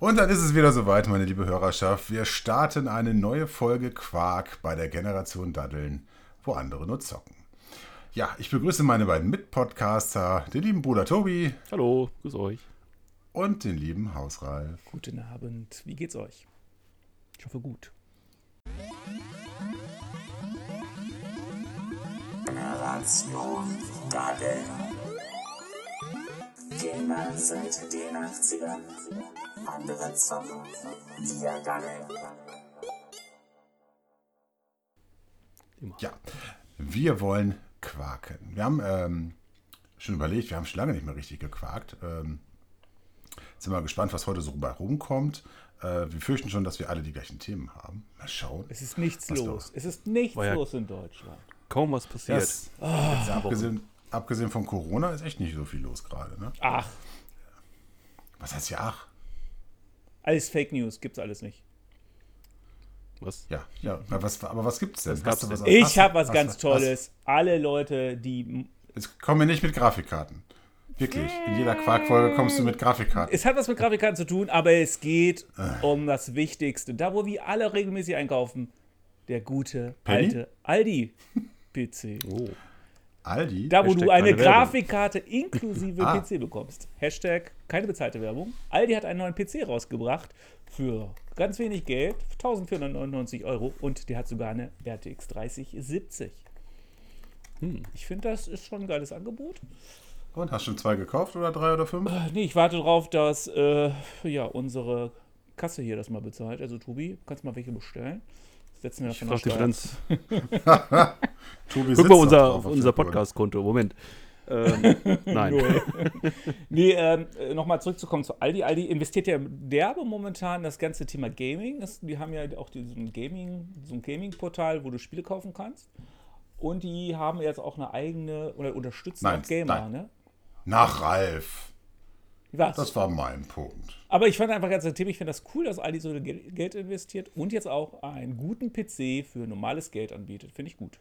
Und dann ist es wieder soweit, meine liebe Hörerschaft. Wir starten eine neue Folge Quark bei der Generation Daddeln, wo andere nur zocken. Ja, ich begrüße meine beiden Mitpodcaster, den lieben Bruder Tobi Hallo, grüß euch. und den lieben Hausralf. Guten Abend. Wie geht's euch? Ich hoffe gut. Generation Daddeln. Gamer seit den 80ern. Andere zocken, wir daddeln. Ja, wir wollen quaken. Wir haben ähm, schon überlegt, wir haben schon lange nicht mehr richtig gequakt. Ähm, sind wir gespannt, was heute so bei rumkommt. Äh, wir fürchten schon, dass wir alle die gleichen Themen haben. Mal schauen. Es ist nichts los. los? Es ist nichts ja- los in Deutschland. Kaum was passiert. Das, abgesehen, abgesehen von Corona ist echt nicht so viel los gerade. Ne? Ach, Was heißt ja ach? alles Fake News. Gibt's alles nicht. Was? Ja, ja. Aber was, aber was gibt's denn? Was denn? hast Ich habe was hast- ganz hast- Tolles. Alle Leute, die. Jetzt kommen wir nicht mit Grafikkarten. Wirklich. In jeder Quarkfolge kommst du mit Grafikkarten. Es hat was mit Grafikkarten zu tun, aber es geht Äh. um das Wichtigste. Da, wo wir alle regelmäßig einkaufen. Der gute, Penny? alte Aldi-PC. Oh. Aldi? Da, wo Hashtag du eine. Grafikkarte inklusive Ah. PC bekommst. Hashtag keine bezahlte Werbung. Aldi hat einen neuen PC rausgebracht für ganz wenig Geld, 1499 Euro und der hat sogar eine RTX 3070. Hm. Ich finde, das ist schon ein geiles Angebot. Und hast du schon zwei gekauft oder drei oder fünf? Äh, Nee, ich warte darauf, dass äh, ja, unsere Kasse hier das mal bezahlt. Also Tobi, kannst mal welche bestellen. Setzen wir Ich davon der frag die. Finanz. Tobi Guck mal unser, unser. Podcast-Konto. Moment. Ähm, nein. Nee, ähm, nochmal zurückzukommen zu Aldi. Aldi investiert ja derbe momentan in das ganze Thema Gaming. Das, die haben ja auch diesen Gaming, so ein Gaming-Portal, wo du Spiele kaufen kannst. Und die haben jetzt auch eine eigene, oder unterstützen Nein, auch Gamer, nein. ne? Nach Ralf. Was? Das war mein Punkt. Aber ich fand einfach ganz ein Thema, ich finde das cool, dass Aldi so Gel- Geld investiert und jetzt auch einen guten PC für normales Geld anbietet. Finde ich gut.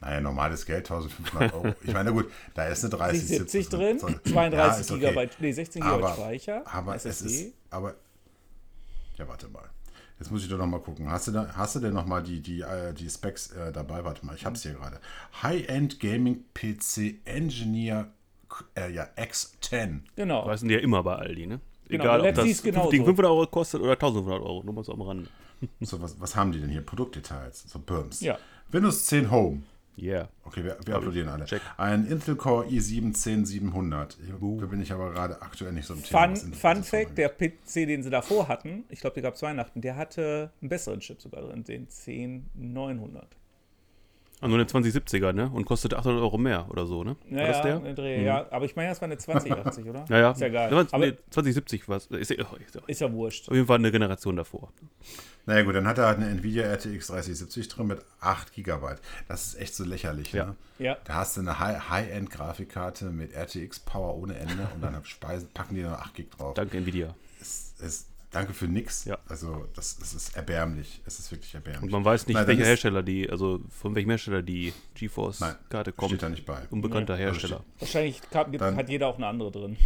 Naja, normales Geld, 1500 Euro. Ich meine, gut, da ist eine 30, 70 drin, soll- 32 Ja, okay. Gigabyte, nee, 16 Gigabyte Aber- Speicher, Aber es SSD. ist, aber, ja, warte mal. Jetzt muss ich doch noch mal gucken. Hast du, da, hast du denn noch mal die, die, äh, die Specs äh, dabei? Warte mal, ich hab's hier gerade. High-End Gaming PC Engineer äh, ja, X10. Genau. Weißen die ja immer bei Aldi, ne? Genau, Egal, ob das genauso. Ding 500 Euro kostet oder 1500 Euro. Nur mal so am Rande. So, was, was haben die denn hier? Produktdetails, so Birms. Ja. Windows 10 Home. Yeah. Okay, wir, wir applaudieren alle. Check. Ein Intel Core i7 10700. Hier da bin ich aber gerade aktuell nicht so im Thema. Fun, Fun Fact: der PC, den sie davor hatten, ich glaube, der gab zu Weihnachten, der hatte einen besseren Chip sogar drin, den 10900. Ah, nur eine 2070er, ne? Und kostet 800 Euro mehr oder so, ne? War das der? Dreh, ja. Aber ich meine, das war eine 2080, oder? Ja, ja. Ist ja geil. Ja, Aber nee, 2070 war es. Ist, ja- oh, ist ja- ist ja wurscht. auf jeden Fall eine Generation davor. Naja gut, dann hat er halt eine Nvidia RTX 3070 drin mit 8 GB. Das ist echt so lächerlich. Ja. Ne? Ja. Da hast du eine High- High-End-Grafikkarte mit RTX Power ohne Ende und dann Speisen, packen die noch 8 GB drauf. Danke, Nvidia. Es, es, danke für nix. Ja. Also das, das ist erbärmlich. Es ist wirklich erbärmlich. Und man weiß nicht, Nein, welcher ist- Hersteller die, also von welchem Hersteller die GeForce-Karte kommt. Steht da nicht bei. Unbekannter Also Hersteller. Wahrscheinlich kann, gibt, Dann- hat jeder auch eine andere drin.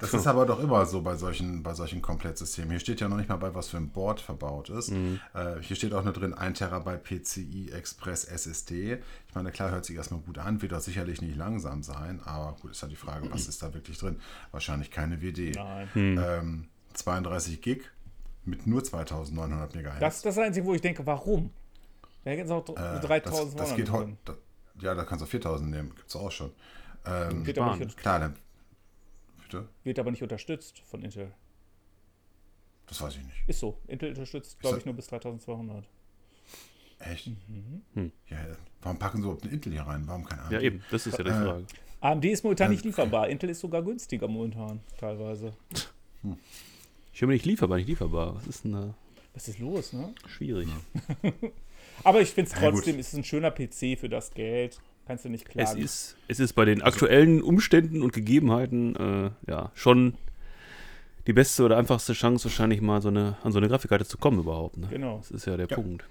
Das ist aber doch immer so bei solchen, bei solchen Komplettsystemen. Hier steht ja noch nicht mal bei, was für ein Board verbaut ist. Mhm. Äh, hier steht auch nur drin 1 Terabyte PCI Express SSD. Ich meine, klar, hört sich erstmal gut an, wird auch sicherlich nicht langsam sein, aber gut, ist halt die Frage, was ist da wirklich drin? Wahrscheinlich keine WD. Nein. Ähm, 32 Gig mit nur 2900 MHz. Das ist das Einzige, wo ich denke, warum? Da hätten sie auch Äh, 3200 das, das geht heute. drin. da- Ja, da kannst du 4000 nehmen, gibt es auch schon. Ähm, Wird aber, nicht, klar, dann. Bitte? wird aber nicht unterstützt von Intel. Das weiß ich nicht. Ist so. Intel unterstützt, glaube das- ich, nur bis 3200. Echt? Mhm. Ja, warum packen sie überhaupt einen Intel hier rein? Warum kein AMD? Ja, eben, das ist ja die Äh, Frage. AMD ist momentan Ähm, nicht lieferbar. Intel ist sogar günstiger momentan, teilweise. Ich höre mir nicht lieferbar, nicht lieferbar. Was ist denn da Was ist los, ne? schwierig? Aber ich finde es Ja, trotzdem, es ist ein schöner PC für das Geld. Kannst du nicht Es klagen. ist, es ist bei den aktuellen Umständen und Gegebenheiten äh, ja schon die beste oder einfachste Chance, wahrscheinlich mal so eine, an so eine Grafikkarte zu kommen überhaupt. Ne? Genau. Das ist ja der Ja. Punkt.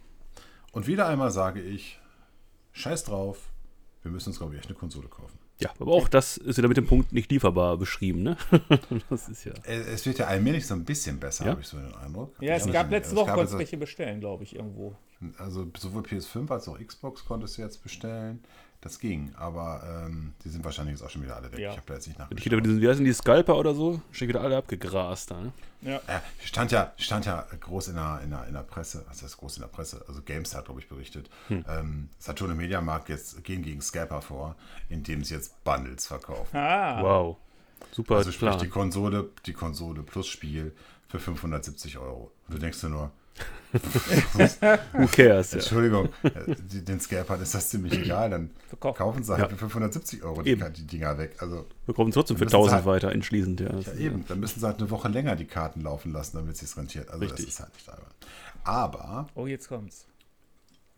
Und wieder einmal sage ich, scheiß drauf, wir müssen uns, glaube ich, echt eine Konsole kaufen. Ja, aber auch das ist wieder mit dem Punkt nicht lieferbar beschrieben, ne? das ist ja. Es wird ja allmählich so ein bisschen besser, Ja? habe ich so den Eindruck. Ja, es Ja, gab letzte gab Woche konntest also- du welche bestellen, glaube ich, irgendwo. Also sowohl PS5 als auch Xbox konntest du jetzt bestellen. Das ging, aber ähm, die sind wahrscheinlich jetzt auch schon wieder alle weg. Ja. Ich habe da jetzt nicht Ich nachgeschaut. wieder diesen, wie heißen die Scalper oder so? Steht wieder alle abgegrast da, ne? Ja. Ja, stand ja, stand ja groß in der, in der, in der Presse, was heißt groß in der Presse? Also Games hat, glaube ich, berichtet. Ähm, Saturn und Mediamarkt jetzt gehen gegen Scalper vor, indem sie jetzt Bundles verkaufen. Ah, Wow. Super Also sprich Plan. die Konsole, die Konsole plus Spiel für 570 Euro. Und du denkst dir nur, Who cares? Ja. Entschuldigung, äh, den Scalpern ist das ziemlich egal, dann Verkaufen. kaufen sie halt Ja. für 570 Euro die, die Dinger weg. Also Wir kommen trotzdem für Dann müssen sie 1000 halt- weiter entschließend, ja. Ja, eben. Dann müssen sie halt eine Woche länger die Karten laufen lassen, damit es sich rentiert. Also Richtig. das ist halt nicht albern. Aber Oh, jetzt kommt's.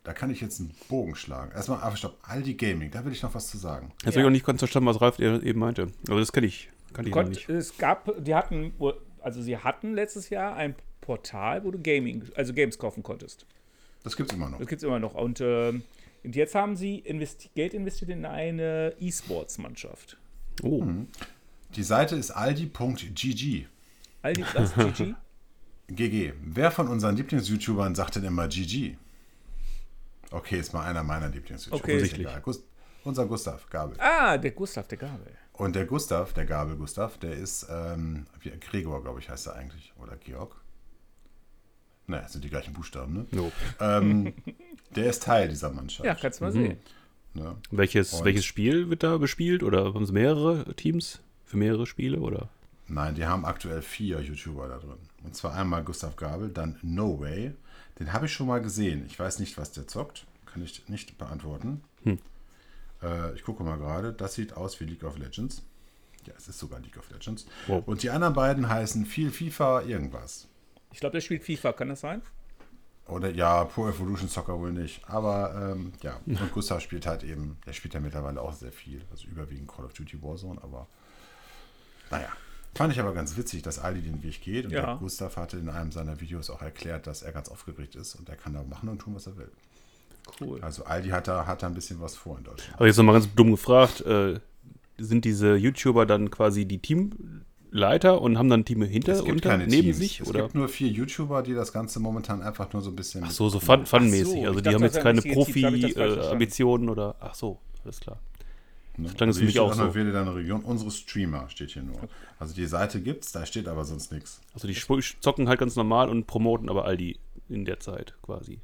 da kann ich jetzt einen Bogen schlagen. Erstmal, aber stopp, Aldi Gaming, da will ich noch was zu sagen. Jetzt habe ich auch nicht ganz verstanden, was Ralf eben meinte. Aber das kenne ich. Kann ich Konnt, nicht. es gab, die hatten, also sie hatten letztes Jahr ein Portal, wo du Gaming, also Games kaufen konntest. Das gibt es immer noch. Das gibt es immer noch. Und, ähm, und jetzt haben sie investi Geld investiert in eine E-Sports-Mannschaft. Oh, Mhm. Die Seite ist aldi.gg. Aldi, was? GG? GG. Wer von unseren Lieblings-YouTubern sagt denn immer GG? Okay, ist mal einer meiner Lieblings-YouTuber. Okay. Gust unser Gustav Gabel. Ah, der Gustav, der Gabel. Und der Gustav, der Gabel Gustav, der ist, ähm, wie, Gregor, glaube ich, heißt er eigentlich. Oder Georg. Naja, sind die gleichen Buchstaben, ne? no. ähm, der ist Teil dieser Mannschaft. Ja, kannst du mal Mhm. sehen. Ne? Welches, Und- welches Spiel wird da bespielt? Oder haben sie mehrere Teams für mehrere Spiele? Oder? Nein, die haben aktuell vier YouTuber da drin. Und zwar einmal Gustav Gabel, dann No Way. Den habe ich schon mal gesehen. Ich weiß nicht, was der zockt. Kann ich nicht beantworten. Äh, ich gucke mal gerade. Das sieht aus wie League of Legends. Ja, es ist sogar League of Legends. Wow. Und die anderen beiden heißen viel FIFA irgendwas. Ich glaube, der spielt FIFA, kann das sein? Oder ja, Pro Evolution Soccer wohl nicht. Aber ähm, ja, und Gustav spielt halt eben, der spielt ja mittlerweile auch sehr viel. Also überwiegend Call of Duty Warzone, aber naja. Fand ich aber ganz witzig, dass Ali den Weg geht. Und Ja. der Gustav hatte in einem seiner Videos auch erklärt, dass er ganz aufgeregt ist und er kann da machen und tun, was er will. Cool. Also Aldi hat da, hat da ein bisschen was vor in Deutschland. Aber jetzt nochmal ganz dumm gefragt: äh, Sind diese YouTuber dann quasi die Teamleiter und haben dann Team hinter, Es gibt unter, keine neben Teams. sich? Es Oder? gibt nur vier YouTuber, die das Ganze momentan einfach nur so ein bisschen. Ach so, so fun, funmäßig. Ach so, also die haben jetzt keine? Profi-Ambitionen oder. Ach so, alles klar. Ne? Das klang mich steht auch noch, so. Wähle deine Region. Unsere Streamer steht hier nur. Also die Seite gibt's, da steht aber sonst nichts. Also die zocken halt ganz normal und promoten aber Aldi in der Zeit quasi.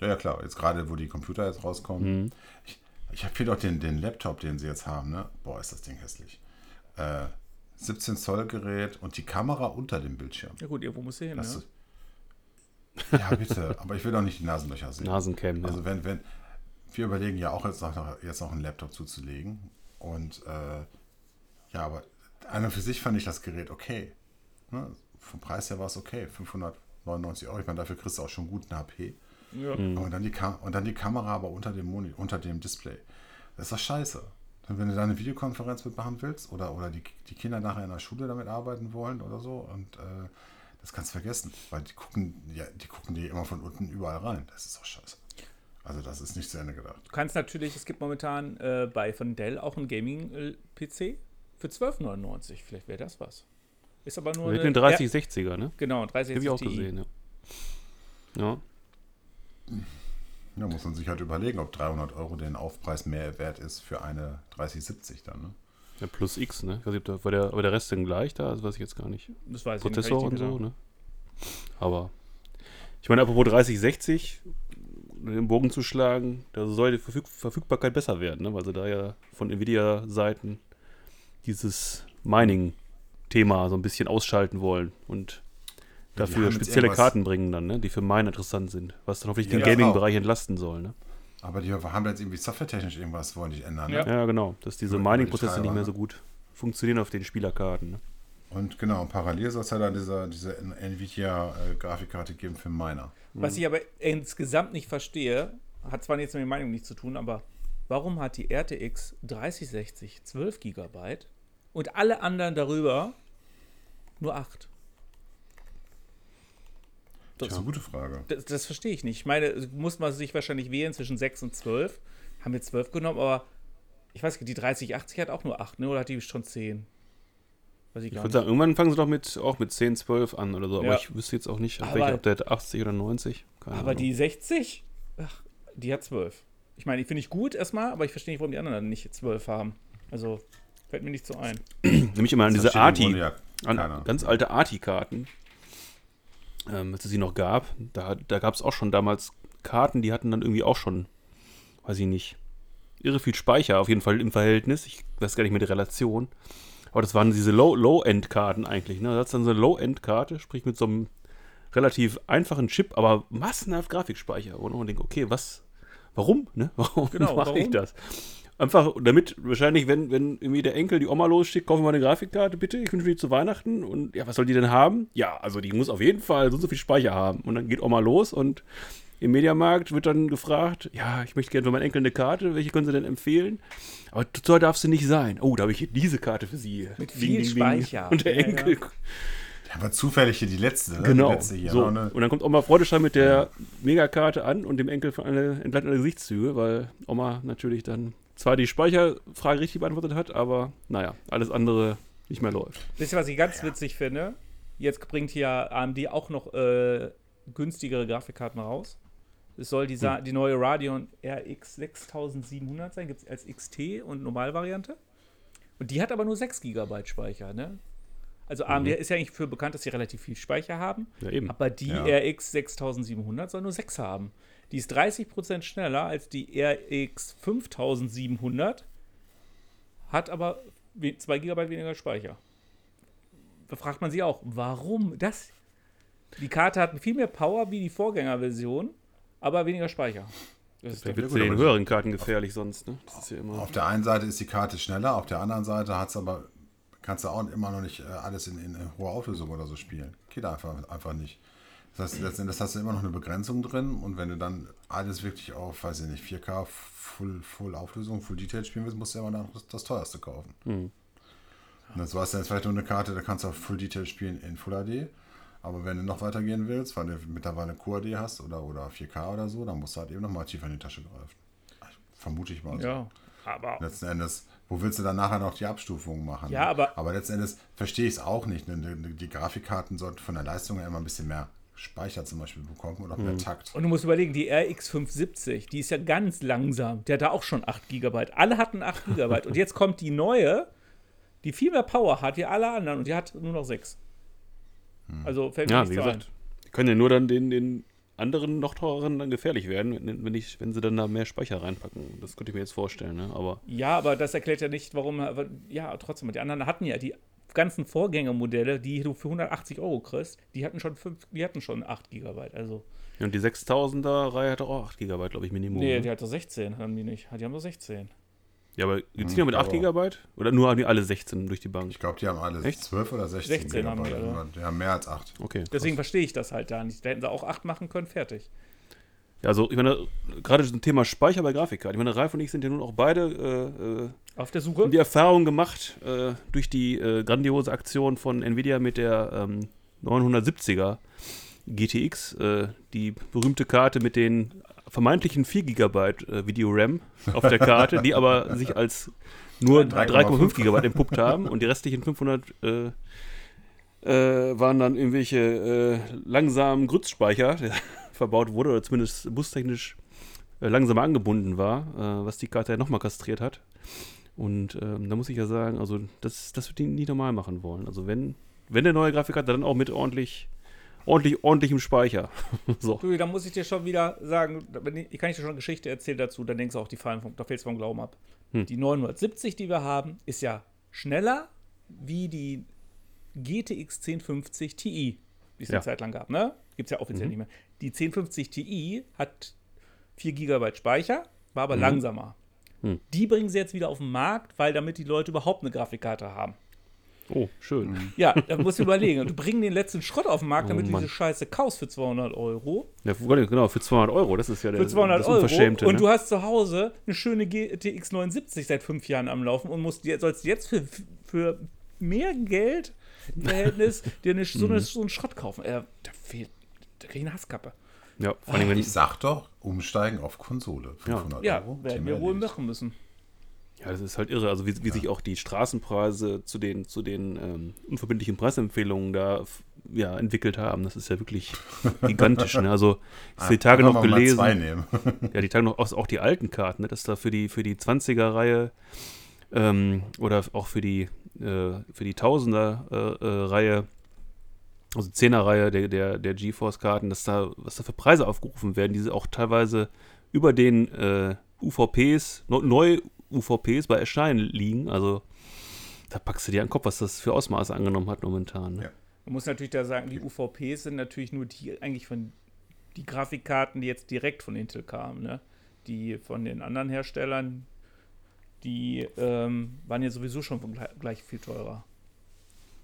Ja, ja, klar. Jetzt gerade, wo die Computer jetzt rauskommen. Mhm. Ich, ich habe hier doch den, den Laptop, den sie jetzt haben. Ne? Boah, ist das Ding hässlich. Äh, 17 Zoll Gerät und die Kamera unter dem Bildschirm. Ja gut, irgendwo muss er hin, Das ne? ist, ja, bitte. aber ich will doch nicht die Nasenlöcher sehen. Nasencam, ja. Also wenn, wenn, wir überlegen ja auch jetzt noch, jetzt noch einen Laptop zuzulegen. Und äh, ja, aber an und für sich fand ich das Gerät okay. Ne? Vom Preis her war es okay. 599 Euro. Ich meine, dafür kriegst du auch schon gut einen HP. Ja. Und, dann die Kam und dann die Kamera aber unter dem, Moni unter dem Display. Das ist doch scheiße. Und wenn du da eine Videokonferenz mitmachen willst oder, oder die, die Kinder nachher in der Schule damit arbeiten wollen oder so, und äh, das kannst du vergessen. Weil die gucken, ja, die gucken dir immer von unten überall rein. Das ist doch scheiße. Also das ist nicht zu Ende gedacht. Du kannst natürlich, es gibt momentan äh, bei von Dell auch einen Gaming-PC für 12,99. Vielleicht wäre das was. Ist aber nur Mit eine, den 3060er, ne? Ja, genau, 30 Habe ich auch gesehen, ja. Ja, Ja, muss man sich halt überlegen, ob 300 Euro den Aufpreis mehr wert ist für eine 3070 dann. Ne? ja plus X, ne? Ich weiß nicht, ob da- war der, war der Rest denn gleich da? Das weiß ich jetzt gar nicht. Das weiß Prozessor ich und nicht so, richtig ne? Aber ich meine, apropos 3060, um den Bogen zu schlagen, da soll die Verfüg Verfügbarkeit besser werden, ne? Weil sie da ja von Nvidia-Seiten dieses Mining-Thema so ein bisschen ausschalten wollen und dafür spezielle Karten bringen dann, ne? Die für Mine interessant sind, was dann hoffentlich den Ja, Gaming-Bereich entlasten soll, ne? Aber die haben jetzt irgendwie softwaretechnisch irgendwas, wollen die ändern. Ja. Ne? Ja, genau, dass diese Mining-Prozesse nicht mehr ne? so gut funktionieren auf den Spielerkarten, ne? Und genau, parallel soll es ja dann diese, diese Nvidia-Grafikkarte geben für Miner. Was Mhm. ich aber insgesamt nicht verstehe, hat zwar jetzt mit der Meinung nichts zu tun, aber warum hat die RTX 3060 12 GB und alle anderen darüber nur 8? Das ist eine gute Frage. Das, das verstehe ich nicht. Ich meine, muss man sich wahrscheinlich wählen zwischen 6 und 12. Haben wir 12 genommen, aber ich weiß nicht, die 3080 hat auch nur 8, ne? Oder hat die schon 10? Weiß ich Ich würde sagen, irgendwann fangen sie doch mit, auch mit 10, 12 an oder so. Aber Ja. ich wüsste jetzt auch nicht, welcher, ob der hat 80 oder 90. Keine Aber Ahnung. die 60, ach, die hat 12. Ich meine, die finde ich gut erstmal, aber ich verstehe nicht, warum die anderen dann nicht 12 haben. Also, fällt mir nicht so ein. Nämlich immer an diese Arti, ja an ganz alte Arti-Karten, ähm, als es sie noch gab. Da, da gab es auch schon damals Karten, die hatten dann irgendwie auch schon, weiß ich nicht, irre viel Speicher, auf jeden Fall im Verhältnis. Ich weiß gar nicht mehr die Relation. Aber das waren diese Low- Low-End-Karten eigentlich. Ne? Das ist dann so eine Low-End-Karte, sprich mit so einem relativ einfachen Chip, aber massenhaft Grafikspeicher. Und man denkt, okay, was, warum? Ne? Warum Genau, mache ich das? Einfach damit, wahrscheinlich, wenn, wenn irgendwie der Enkel die Oma losschickt, kaufen wir eine Grafikkarte, bitte, ich wünsche die zu Weihnachten. Und ja, was soll die denn haben? Ja, also die muss auf jeden Fall so und so viel Speicher haben. Und dann geht Oma los und im Mediamarkt wird dann gefragt, ja, ich möchte gerne für meinen Enkel eine Karte, welche können Sie denn empfehlen? Aber zu teuer darf sie nicht sein. Oh, da habe ich hier diese Karte für Sie. Mit viel Speicher. Und der Ja, Enkel, Ja, war zufällig hier die letzte. Ne? genau. Die letzte hier. so. Eine, Und dann kommt Oma Freudeschein mit der Megakarte an und dem Enkel von eine, entgleiten alle Gesichtszüge, weil Oma natürlich dann zwar die Speicherfrage richtig beantwortet hat, aber naja, alles andere nicht mehr läuft. Wisst ihr, was ich ganz witzig finde? Jetzt bringt hier AMD auch noch äh, günstigere Grafikkarten raus. Es soll die, Hm. Die neue Radeon RX 6700 sein, gibt es als XT und Normalvariante. Und die hat aber nur 6 GB Speicher, ne? Also AMD ist ja eigentlich für bekannt, dass sie relativ viel Speicher haben. Mhm. Ja, eben. Aber die Ja. RX 6700 soll nur 6 haben. Die ist 30% schneller als die RX 5700, hat aber 2 GB weniger Speicher. Da fragt man sich auch, warum das? Die Karte hat viel mehr Power wie die Vorgängerversion, aber weniger Speicher. Das ist wird gut, den höheren Karten gefährlich sonst, ne? Das ist ja immer. auf der einen Seite ist die Karte schneller, auf der anderen Seite hat's aber, kannst du auch immer noch nicht äh, alles in, in hoher Auflösung oder so spielen. Geht einfach, einfach nicht. Das heißt, letztendlich hast du immer noch eine Begrenzung drin und wenn du dann alles wirklich auf, weiß ich nicht, 4K, Full, Full Auflösung, Full Detail spielen willst, musst du immer noch das, das teuerste kaufen. Hm. Und das war jetzt vielleicht nur eine Karte, da kannst du auch Full Detail spielen in Full HD. Aber wenn du noch weitergehen willst, weil du mittlerweile QHD hast oder, oder 4K oder so, dann musst du halt eben nochmal tiefer in die Tasche greifen. Vermute ich mal so. ja, aber Letzten Endes, wo willst du dann nachher noch die Abstufung machen? Ja, aber- aber letzten Endes verstehe ich es auch nicht. Ne? Die, die Grafikkarten sollten von der Leistung her immer ein bisschen mehr Speicher zum Beispiel bekommen oder mehr Takt. Und du musst überlegen, die RX 570, die ist ja ganz langsam. Der hat da auch schon 8 GB. Alle hatten 8 GB. und jetzt kommt die neue, die viel mehr Power hat wie alle anderen und die hat nur noch 6. Also fällt mir Ja, nicht wie so gesagt, die können ja nur dann den, den anderen noch teureren dann gefährlich werden, wenn, wenn, ich, wenn sie dann da mehr Speicher reinpacken. Das könnte ich mir jetzt vorstellen, ne? Aber ein. Ja, aber das erklärt ja nicht, warum. aber- Ja, trotzdem, die anderen hatten ja die ganzen Vorgängermodelle, die du für 180 Euro kriegst, die hatten schon, 5, die hatten schon 8 GB. Also, ja, und die 6000er Reihe hat auch 8 GB, glaube ich, Minimum. nee, ne? die hat doch 16, haben die nicht. Die haben doch 16. Ja, aber die Hm, ziehen ja mit ich 8 glaube GB? Oder nur haben die alle 16 durch die Bank? Ich glaube, die haben alle Echt? 12 oder 16, 16 haben die, Gigabyte. oder? Die haben mehr als 8. Okay. Deswegen verstehe ich das halt da nicht. Da hätten sie auch 8 machen können, fertig. Ja, also, ich meine, gerade zum Thema Speicher bei Grafikkarten. Ich meine, Ralf und ich sind ja nun auch beide äh, äh, Auf der haben Suche? die Erfahrung gemacht äh, durch die äh, grandiose Aktion von Nvidia mit der ähm, 970er GTX, äh, die berühmte Karte mit den vermeintlichen 4 GB äh, Video-RAM auf der Karte, die aber sich als nur 3,5 GB entpuppt haben und die restlichen 500 äh, äh, waren dann irgendwelche äh, langsamen Grützspeicher, verbaut wurde oder zumindest bustechnisch äh, langsamer angebunden war, äh, was die Karte ja nochmal kastriert hat. Und ähm, da muss ich ja sagen, also das, das wird die nie normal machen wollen. Also wenn, wenn der neue Grafikkarte, dann auch mit ordentlich, ordentlich, ordentlichem Speicher. so. Du, da muss ich dir schon wieder sagen, ich, kann ich dir schon eine Geschichte erzählen dazu, dann denkst du auch, die fallen vom, da fällst du vom Glauben ab. Hm. Die 970, die wir haben, ist ja schneller wie die GTX 1050 Ti, die es Ja. eine Zeit lang gab, ne? Gibt es ja offiziell Mhm. nicht mehr. Die 1050 Ti hat 4 GB Speicher, war aber Mhm. langsamer. Hm. Die bringen sie jetzt wieder auf den Markt, weil damit die Leute überhaupt eine Grafikkarte haben. Oh, schön. Ja, da musst du überlegen. Du bringst den letzten Schrott auf den Markt, Oh damit du Mann. diese Scheiße kaufst für 200 Euro. Ja, genau, für 200 Euro, das ist ja der, für 200 das Euro Unverschämte. und ne? du hast zu Hause eine schöne GTX 79 seit fünf Jahren am Laufen und musst, sollst jetzt für, für mehr Geld im Verhältnis dir eine, so, Mhm. eine, so einen Schrott kaufen. Äh, da fehlt, da krieg ich eine Hasskappe. ja, vor allem, wenn Ich sag doch, umsteigen auf Konsole. 500 Ja, Euro. werden Thema wir wohl machen müssen. Ja, das ist halt irre. Also wie, wie sich auch die Straßenpreise zu den, zu den ähm, unverbindlichen Preisempfehlungen da ja, entwickelt haben. Das ist ja wirklich gigantisch. Ne? Also ich habe die Tage noch man mal gelesen. zwei nehmen. Ja, die Tage noch auch, auch die alten Karten, ne? dass da für die, für die 20er-Reihe ähm, oder auch für die, äh, für die Tausender-Reihe, also 10er-Reihe der, der, der GeForce-Karten, dass da, was da für Preise aufgerufen werden, die auch teilweise über den äh, UVPs, neu- UVPs bei Erscheinen liegen. Also da packst du dir an den Kopf, was das für Ausmaße angenommen hat momentan. Ne? Ja. Man muss natürlich da sagen, die UVPs sind natürlich nur die eigentlich von die Grafikkarten, die jetzt direkt von Intel kamen. Ne? Die von den anderen Herstellern, die ähm, waren ja sowieso schon gleich, gleich viel teurer.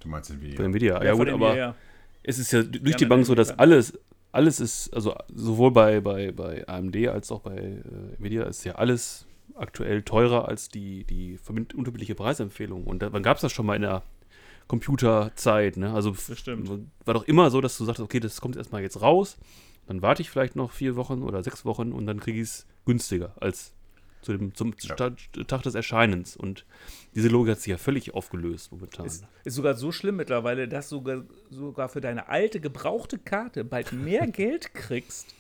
Du meinst den Bei Video. Nvidia. Ja, von gut, aber. her, es ist ja durch Ja, die Bank so, dass alles, alles ist, also sowohl bei, bei, bei AMD als auch bei äh, Nvidia ist ja alles aktuell teurer als die, die unterschiedliche Preisempfehlung. Und da, wann gab es das schon mal in der Computerzeit? Ne? Also war doch immer so, dass du sagst, okay, das kommt erstmal jetzt raus, dann warte ich vielleicht noch vier Wochen oder sechs Wochen und dann kriege ich es günstiger als zu dem, zum Ja. Tag des Erscheinens. Und diese Logik hat sich ja völlig aufgelöst momentan. Ist, ist sogar so schlimm mittlerweile, dass du sogar, sogar für deine alte, gebrauchte Karte bald mehr Geld kriegst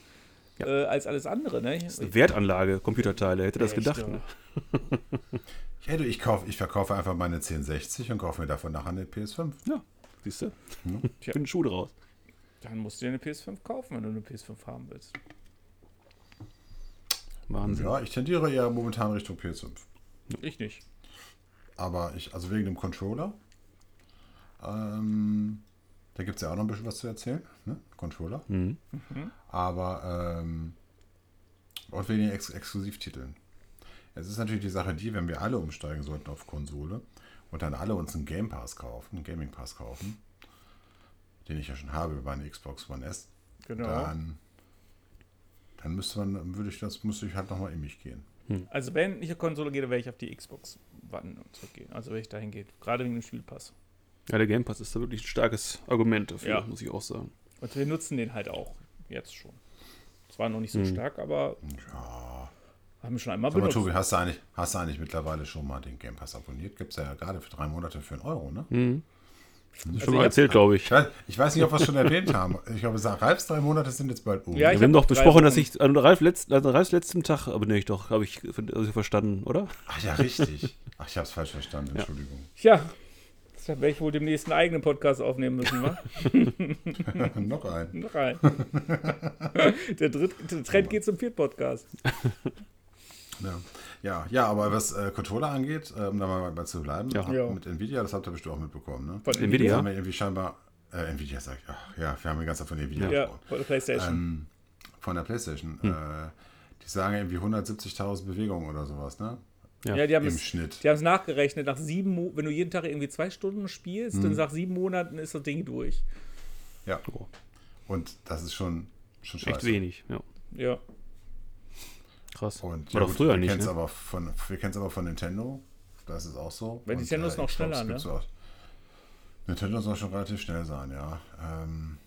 Ja. äh, als alles andere. Ne? Das ist eine Wertanlage, Computerteile, hätte das gedacht. Ne? Ja, du, ich, kauf, ich verkaufe einfach meine 1060 und kaufe mir davon nachher eine PS5. Ja, siehst du? Tja. Ich bin ein Schuh draus. Dann musst du dir eine PS5 kaufen, wenn du eine PS5 haben willst. Wahnsinn. Ja, ich tendiere eher momentan Richtung PS5. Ich nicht. Aber ich, also wegen dem Controller, ähm, da gibt es ja auch noch ein bisschen was zu erzählen, ne? Controller. Mhm. Aber, ähm, und wegen den Ex Exklusivtiteln. Es ist natürlich die Sache die, wenn wir alle umsteigen sollten auf Konsole und dann alle uns einen Game Pass kaufen, einen Gaming Pass kaufen, den ich ja schon habe über meine Xbox One S, Genau. dann, dann müsste man, würde ich das, müsste ich halt nochmal in mich gehen. Also wenn ich eine Konsole gehe, dann werde ich auf die Xbox One zurückgehen. Also wenn ich dahin gehe. Gerade wegen dem Spielpass. Ja, der Game Pass ist da wirklich ein starkes Argument dafür, Ja. muss ich auch sagen. Und wir nutzen den halt auch. Jetzt schon. Zwar noch nicht so Mhm. stark, aber Ja. haben wir schon einmal Sag mal, benutzt. Tobi, hast du, eigentlich, hast du eigentlich mittlerweile schon mal den Game Pass abonniert? Gibt es ja gerade für drei Monate für einen Euro, ne? Mhm. Also Schon mal ich erzählt, glaube ich. Ich weiß, ich weiß nicht, ob wir es schon erwähnt haben. Ich glaube, Ralfs drei Monate sind jetzt bald um. Ja, wir haben hab doch besprochen, dass ich an Ralf, letzt, an Ralfs letzten Tag abonniere ich doch, habe ich, also verstanden, oder? Ach ja, richtig. Ach, ich habe es falsch verstanden. Entschuldigung. Tja, da werde ich wohl demnächst einen eigenen Podcast aufnehmen müssen, wa? Noch ein. Noch ein. der, dritte, der Trend geht zum Viert-Podcast. Ja. ja, ja, aber was äh, Controller angeht, äh, um da mal bei zu bleiben, Ja. hab Ja. mit Nvidia, das habt ihr bestimmt auch mitbekommen, ne? Von Nvidia? Wir haben ja irgendwie scheinbar, äh, Nvidia sagt, ach, ja, wir haben die ganze Zeit von Nvidia Ja, gesprochen. von der Playstation. Ähm, von der Playstation. Hm. Äh, die sagen irgendwie 170.000 Bewegungen oder sowas, ne? Ja. ja, die haben Im es Schnitt. Die haben es nachgerechnet, nach sieben Mo wenn du jeden Tag irgendwie zwei Stunden spielst, Mhm. dann nach sieben Monaten ist das Ding durch. Ja. Oh. Und das ist schon, schon scheiße. Echt wenig, ja. Ja. Krass. Und War doch gut, früher wir nicht, kennen's ne? aber von, wir kennen es aber von Nintendo. Das ist auch so. Weil Nintendo ist noch Xbox schneller, ne? Nintendo soll schon relativ schnell sein, ja. Ähm,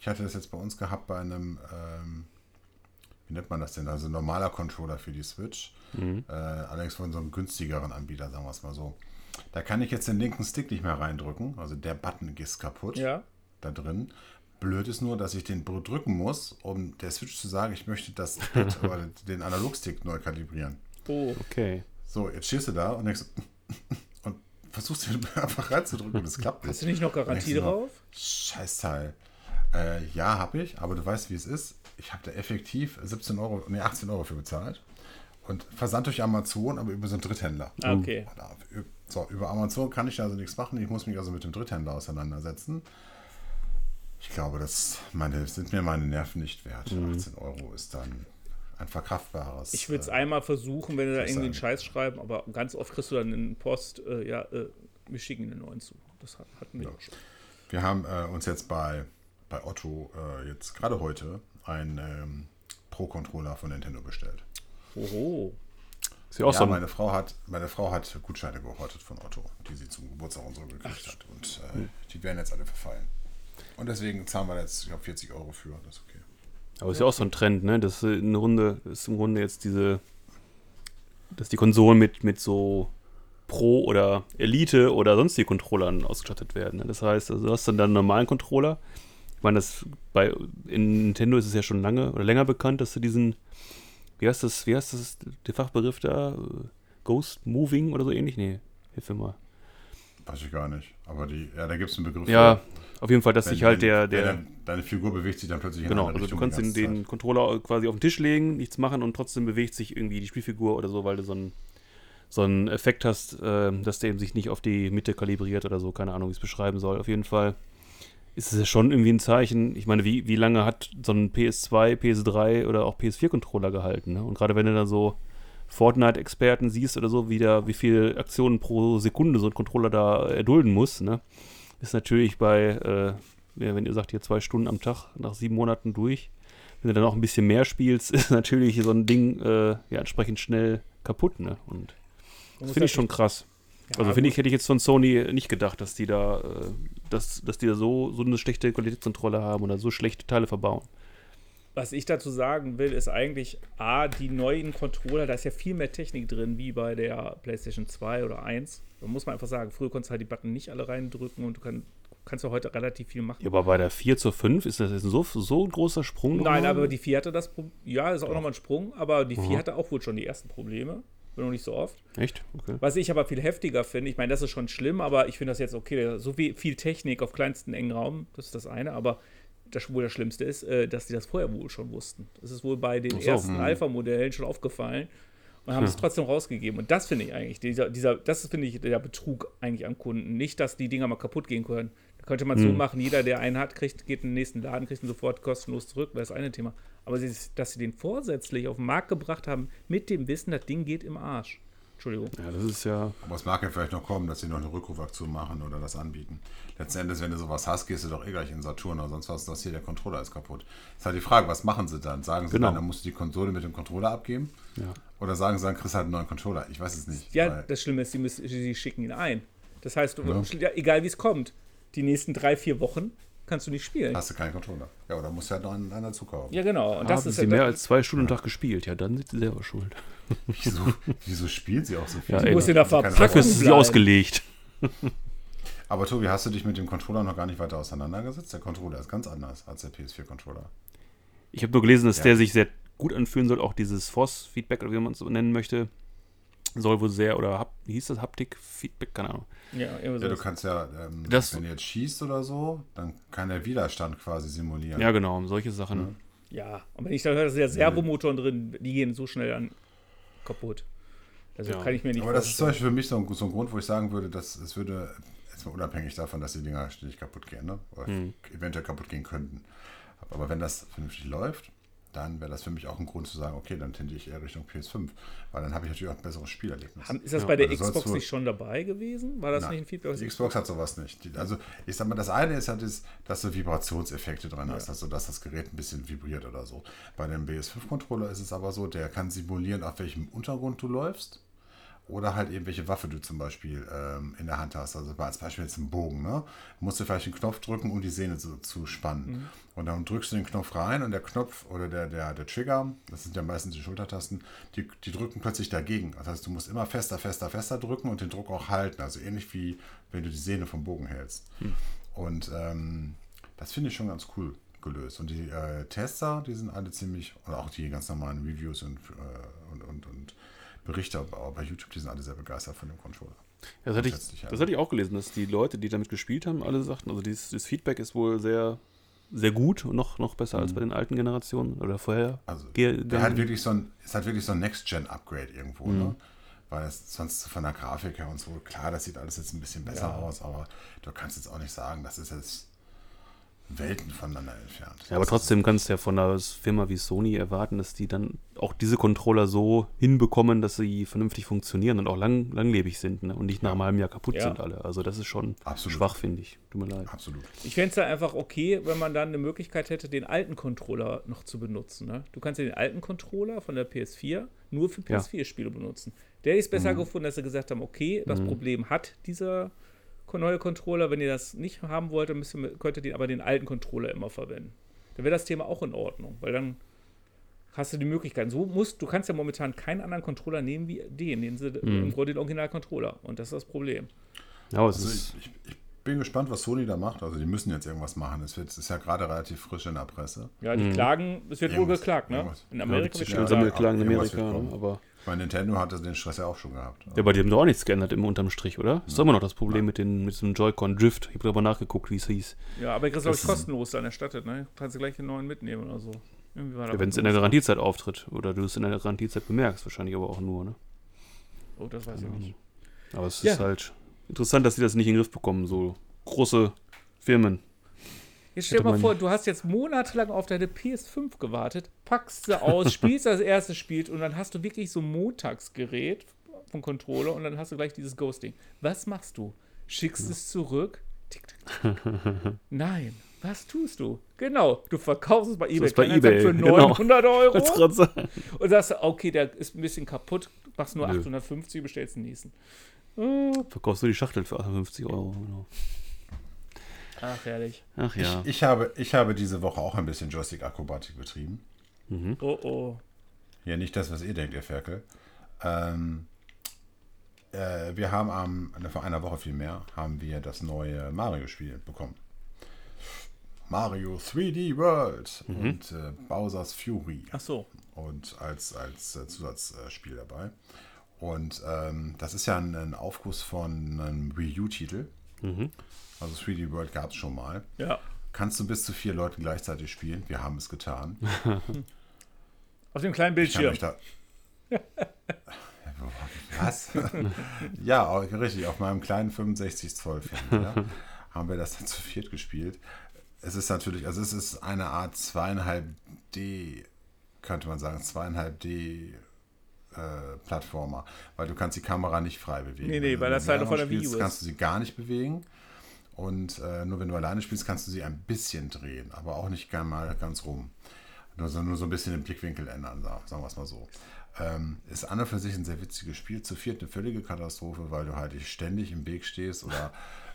ich hatte das jetzt bei uns gehabt bei einem, ähm, wie nennt man das denn? Also normaler Controller für die Switch. Mhm. Äh, allerdings von so einem günstigeren Anbieter, sagen wir es mal so. Da kann ich jetzt den linken Stick nicht mehr reindrücken. Also der Button ist kaputt Ja. da drin. Blöd ist nur, dass ich den drücken muss, um der Switch zu sagen, ich möchte das Pad oder den Analogstick neu kalibrieren. Oh. Okay. So, jetzt stehst du da und denkst und versuchst den einfach reinzudrücken und es klappt Hast nicht. du nicht noch Garantie drauf? Scheißteil. Äh, ja, habe ich, aber du weißt, wie es ist. Ich habe da effektiv 17 Euro, nee, 18 Euro für bezahlt. Und Versand durch Amazon, aber über so einen Dritthändler. Ah, okay. So, über Amazon kann ich also nichts machen. Ich muss mich also mit dem Dritthändler auseinandersetzen. Ich glaube, das meine, sind mir meine Nerven nicht wert. 18 Euro ist dann ein verkraftbares. Mhm. Ich würde es äh, einmal versuchen, wenn wir da irgendwie einen. Scheiß schreiben, aber ganz oft kriegst du dann in Post, äh, ja, äh, wir schicken Ihnen einen neuen zu. Das hat- hatten wir auch schon. Wir haben äh, uns jetzt bei, bei Otto äh, jetzt gerade heute einen ähm, Pro-Controller von Nintendo bestellt. Oho. Ist ja auch ja, so ein, meine Frau hat meine Frau hat Gutscheine gehortet von Otto, die sie zum Geburtstag und so gekriegt hat. Und äh, die werden jetzt alle verfallen. Und deswegen zahlen wir jetzt, ich glaube, 40 Euro für. Das ist okay. aber ist ja auch so ein Trend, ne? Das ist eine Runde, ist im Grunde jetzt diese dass die Konsolen mit, mit so Pro oder Elite oder sonstige Controllern ausgestattet werden. ne? Das heißt, also du hast dann, einen normalen Controller. Ich meine, das bei in Nintendo ist es ja schon lange oder länger bekannt, dass du diesen, wie heißt das, wie heißt das, der Fachbegriff da? Ghost Moving oder so ähnlich? Nee, hilf mir mal. Weiß ich gar nicht. Aber die, ja, da gibt es einen Begriff. Ja, für. Auf jeden Fall, dass sich halt der, der dein- deine Figur bewegt sich dann plötzlich Genau, in eine also du kannst den, den Zeit. Controller quasi auf den Tisch legen, nichts machen und trotzdem bewegt sich irgendwie die Spielfigur oder so, weil du so einen, so einen Effekt hast, äh, dass der eben sich nicht auf die Mitte kalibriert oder so, keine Ahnung, wie ich es beschreiben soll. Auf jeden Fall ist es ja schon irgendwie ein Zeichen. Ich meine, wie, wie lange hat so ein PS2, PS3 oder auch PS4-Controller gehalten? Ne? Und gerade wenn du da so Fortnite-Experten siehst oder so, wie, da, wie viele Aktionen pro Sekunde so ein Controller da erdulden muss, ne? Ist natürlich bei, äh, ja, wenn ihr sagt, hier zwei Stunden am Tag nach sieben Monaten durch, wenn du dann auch ein bisschen mehr spielst, ist natürlich so ein Ding äh, ja entsprechend schnell kaputt. Ne? Und das finde ich schon krass. Also finde ich, hätte ich jetzt von Sony nicht gedacht, dass die da, äh, dass, dass die da so, so eine schlechte Qualitätskontrolle haben oder so schlechte Teile verbauen. Was ich dazu sagen will, ist eigentlich, A, die neuen Controller, da ist ja viel mehr Technik drin, wie bei der PlayStation 2 oder 1. Da muss man einfach sagen, früher konntest du halt die Button nicht alle reindrücken und du kann, kannst ja heute relativ viel machen. Ja, aber bei der 4 zur 5 ist das jetzt so, so ein großer Sprung. Nein, nochmal? aber die 4 hatte das Problem. Ja, ist auch nochmal ein Sprung, aber die 4 Aha. hatte auch wohl schon die ersten Probleme. Nur noch nicht so oft. Echt? Okay. Was ich aber viel heftiger finde, ich meine, das ist schon schlimm, aber ich finde das jetzt okay. So viel, viel Technik auf kleinsten engen Raum, das ist das eine, aber das wohl das Schlimmste ist, äh, dass die das vorher wohl schon wussten. Das ist wohl bei den so, ersten hm. Alpha-Modellen schon aufgefallen und haben es trotzdem rausgegeben. Und das finde ich eigentlich, dieser, dieser, das finde ich der Betrug eigentlich am Kunden. Nicht, dass die Dinger mal kaputt gehen können. Da könnte man es so Hm. machen, jeder, der einen hat, kriegt, geht in den nächsten Laden, kriegt ihn sofort kostenlos zurück, das ist eine Thema. Aber dass sie den vorsätzlich auf den Markt gebracht haben, mit dem Wissen, das Ding geht im Arsch. Entschuldigung. Ja, das ist ja. Aber es mag ja vielleicht noch kommen, dass sie noch eine Rückrufaktion machen oder das anbieten. Letzten Endes, wenn du sowas hast, gehst du doch eh gleich in Saturn oder sonst was, dass hier der Controller ist kaputt. Ist halt die Frage, was machen sie dann? Sagen sie Genau. dann, dann musst du die Konsole mit dem Controller abgeben? Ja. Oder sagen sie dann, kriegst halt einen neuen Controller? Ich weiß es nicht. Ja, das Schlimme ist, sie, müssen, sie schicken ihn ein. Das heißt, Ja. egal wie es kommt, die nächsten drei, vier Wochen kannst du nicht spielen. hast du keinen Controller. Ja, oder musst du halt noch einen, einen dazu kaufen. Ja, genau. Und das Haben ist sie ja mehr das, als zwei Stunden am Tag gespielt? Ja, dann sind sie selber schuld. Wieso, wieso spielt sie auch so viel? Ja, du ey, musst in der Keine Verpackung Dafür ist sie ausgelegt. Aber Tobi, hast du dich mit dem Controller noch gar nicht weiter auseinandergesetzt? Der Controller ist ganz anders als der PS4-Controller. Ich habe nur gelesen, dass Ja. der sich sehr gut anfühlen soll. Auch dieses Force-Feedback, oder wie man es so nennen möchte, soll wohl sehr, oder wie hieß das? Haptik-Feedback? Keine Ahnung. Ja, Ja, du kannst ja, ähm, Das- wenn du jetzt schießt oder so, dann kann der Widerstand quasi simulieren. Ja, genau, solche Sachen. ja, und wenn ich da höre, da sind ja Servomotoren drin, die gehen so schnell an kaputt. Also Ja. kann ich mir nicht Aber das ist zum vorstellen. Beispiel für mich so ein, so ein Grund, wo ich sagen würde, dass es würde, jetzt mal unabhängig davon, dass die Dinger ständig kaputt gehen, ne? oder Hm. eventuell kaputt gehen könnten. Aber wenn das vernünftig läuft, dann wäre das für mich auch ein Grund zu sagen, okay, dann tendiere ich eher Richtung PS5, weil dann habe ich natürlich auch ein besseres Spielerlebnis. Ist das Ja, bei der also Xbox nicht schon dabei gewesen? War das Nein, nicht ein Feedback? Die Xbox hat sowas nicht. Die, also ich sag mal, das eine ist halt, ist, dass du Vibrationseffekte dran hast, also dass das Gerät ein bisschen vibriert oder so. Bei dem BS5-Controller ist es aber so, der kann simulieren, auf welchem Untergrund du läufst. Oder halt eben, welche Waffe du zum Beispiel ähm, in der Hand hast. Also als Beispiel jetzt einen Bogen, ne? Musst du vielleicht den Knopf drücken, um die Sehne zu, zu spannen. Und dann drückst du den Knopf rein und der Knopf oder der, der, der Trigger, das sind ja meistens die Schultertasten, die, die drücken plötzlich dagegen. Das heißt, du musst immer fester, fester, fester drücken und den Druck auch halten. Also ähnlich wie wenn du die Sehne vom Bogen hältst. Und ähm, das finde ich schon ganz cool gelöst. Und die äh, Tester, die sind alle ziemlich, oder auch die ganz normalen Reviews und, äh, und, und, und Berichte aber bei YouTube, die sind alle sehr begeistert von dem Controller. Ja, das, hatte ich, ja. das hatte ich auch gelesen, dass die Leute, die damit gespielt haben, alle sagten, also dieses, das Feedback ist wohl sehr, sehr gut und noch, noch besser als bei den alten Generationen oder vorher. Mhm. Also, der hat wirklich so ein, ist halt wirklich so ein Next-Gen-Upgrade irgendwo, Mhm. ne? Weil es sonst von der Grafik her und so, klar, das sieht alles jetzt ein bisschen besser aus, aber du kannst jetzt auch nicht sagen, das ist jetzt Welten voneinander entfernt. Ja, aber trotzdem kannst du ja von einer Firma wie Sony erwarten, dass die dann auch diese Controller so hinbekommen, dass sie vernünftig funktionieren und auch lang, langlebig sind ne? und nicht nach einem halben Jahr kaputt Ja. sind alle. Also das ist schon Absolut. schwach, finde ich. Tut mir leid. Absolut. Ich fände es ja einfach okay, wenn man dann eine Möglichkeit hätte, den alten Controller noch zu benutzen. Ne? Du kannst ja den alten Controller von der PS4 nur für Ja. PS4-Spiele benutzen. Der ist besser gefunden, dass sie gesagt haben, okay, das Problem hat dieser neue Controller. Wenn ihr das nicht haben wollt, dann müsst ihr, könnt ihr den, aber den alten Controller immer verwenden. Dann wäre das Thema auch in Ordnung, weil dann hast du die Möglichkeit. So musst, du kannst ja momentan keinen anderen Controller nehmen wie den, den sie im Grunde den Original-Controller. Und das ist das Problem. Ja, aber es Also ist, ich, ich, ich bin gespannt, was Sony da macht. Also die müssen jetzt irgendwas machen. Es wird- es ist ja gerade relativ frisch in der Presse. Ja, die klagen, es wird wohl Irgendwas- geklagt, ne? irgendwas. In ja, Amerika wird ja, schon ja, gesagt. Klagen in Amerika, aber Ich meine, Nintendo hatte den Stress ja auch schon gehabt. ja, bei dem doch auch nichts geändert im unterm Strich, oder? Ist doch immer noch das Problem mit, den, mit diesem Joy-Con Drift. Ich habe aber nachgeguckt, wie es hieß. Ja, aber ich glaube ich, Das ist- kostenlos dann erstattet, ne? Kannst du gleich den neuen mitnehmen oder so. Irgendwie war da Ja, Wenn es in der. Garantiezeit auftritt oder du es in der Garantiezeit bemerkst, wahrscheinlich aber auch nur, ne? Oh, das weiß ich nicht. Aber es Ja. ist halt interessant, dass sie das nicht in den Griff bekommen, so große Firmen. Jetzt stell dir mal vor, du hast jetzt monatelang auf deine PS5 gewartet, packst sie aus, spielst das erste Spiel und dann hast du wirklich so ein Montagsgerät vom Controller und dann hast du gleich dieses Ghosting. Was machst du? Schickst es zurück? Tick, tick, tick. Nein. Was tust du? Genau, du verkaufst es bei eBay, bei eBay, für genau. 900 Euro Wollt's grad sagen. und sagst, okay, der ist ein bisschen kaputt, machst nur Nö. 850, bestellst den nächsten. Verkaufst du die Schachtel für 58 Euro. Genau. Ach, herrlich. Ach ja. Ich, ich, habe, ich habe diese Woche auch ein bisschen Joystick-Akrobatik betrieben. Oh, oh. Ja, nicht das, was ihr denkt, ihr Ferkel. Ähm, äh, wir haben am, vor einer Woche viel mehr, haben wir das neue Mario-Spiel bekommen. Mario 3D World und äh, Bowser's Fury. Ach so. und als, als äh, Zusatzspiel dabei. Und ähm, das ist ja ein, ein Aufguss von einem Wii U-Titel. Also 3D World gab es schon mal. Ja. Kannst du bis zu vier Leuten gleichzeitig spielen? Wir haben es getan. Auf dem kleinen Bildschirm. Was? ja, richtig. Auf meinem kleinen 65 Zoll Fernseher haben wir das dann zu viert gespielt. Es ist natürlich, also es ist eine Art zweieinhalb D, könnte man sagen, zweieinhalb D Plattformer, weil du kannst die Kamera nicht frei bewegen. Nee, nee, weil das halt von der spielst, ist. kannst du sie gar nicht bewegen. Und äh, nur wenn du alleine spielst, kannst du sie ein bisschen drehen, aber auch nicht gar mal ganz rum. Nur so, nur so ein bisschen den Blickwinkel ändern, sagen wir es mal so. Ähm, ist an und für sich ein sehr witziges Spiel. Zu viert eine völlige Katastrophe, weil du halt ständig im Weg stehst oder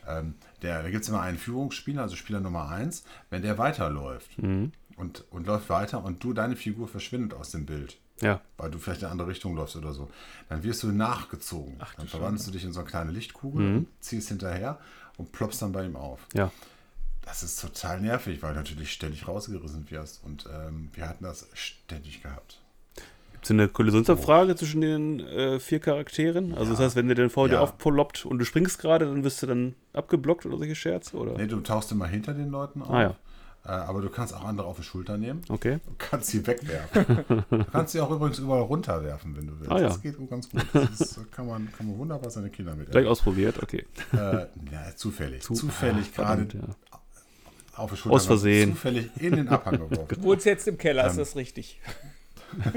ähm, der, da gibt es immer einen Führungsspieler, also Spieler Nummer 1, wenn der weiterläuft und, und läuft weiter und du, deine Figur verschwindet aus dem Bild, Ja. weil du vielleicht in eine andere Richtung läufst oder so, dann wirst du nachgezogen. dann verwandelst du dich in so eine kleine Lichtkugel, und ziehst hinterher und ploppst dann bei ihm auf. Ja. Das ist total nervig, weil du natürlich ständig rausgerissen wirst. Und ähm, wir hatten das ständig gehabt. Gibt es eine Kollisionsabfrage zwischen den äh, vier Charakteren? Also das heißt, wenn dir den vor dir Ja. aufploppt und du springst gerade, dann wirst du dann abgeblockt oder solche Scherze? Oder? Nee, du tauchst immer hinter den Leuten auf. Ah, ja. Äh, aber du kannst auch andere auf die Schulter nehmen. Okay. Du kannst sie wegwerfen. du kannst sie auch übrigens überall runterwerfen, wenn du willst. Ah, ja. Das geht ganz gut. Das ist, kann, man, kann man wunderbar seine Kinder mit. Gleich ausprobiert, okay. Äh, ja, zufällig. zufällig gerade Verdammt, ja. auf die Schulter. Aus Versehen. Zufällig in den Abhang geworfen. Wohnst jetzt im Keller, Ähm. ist das richtig?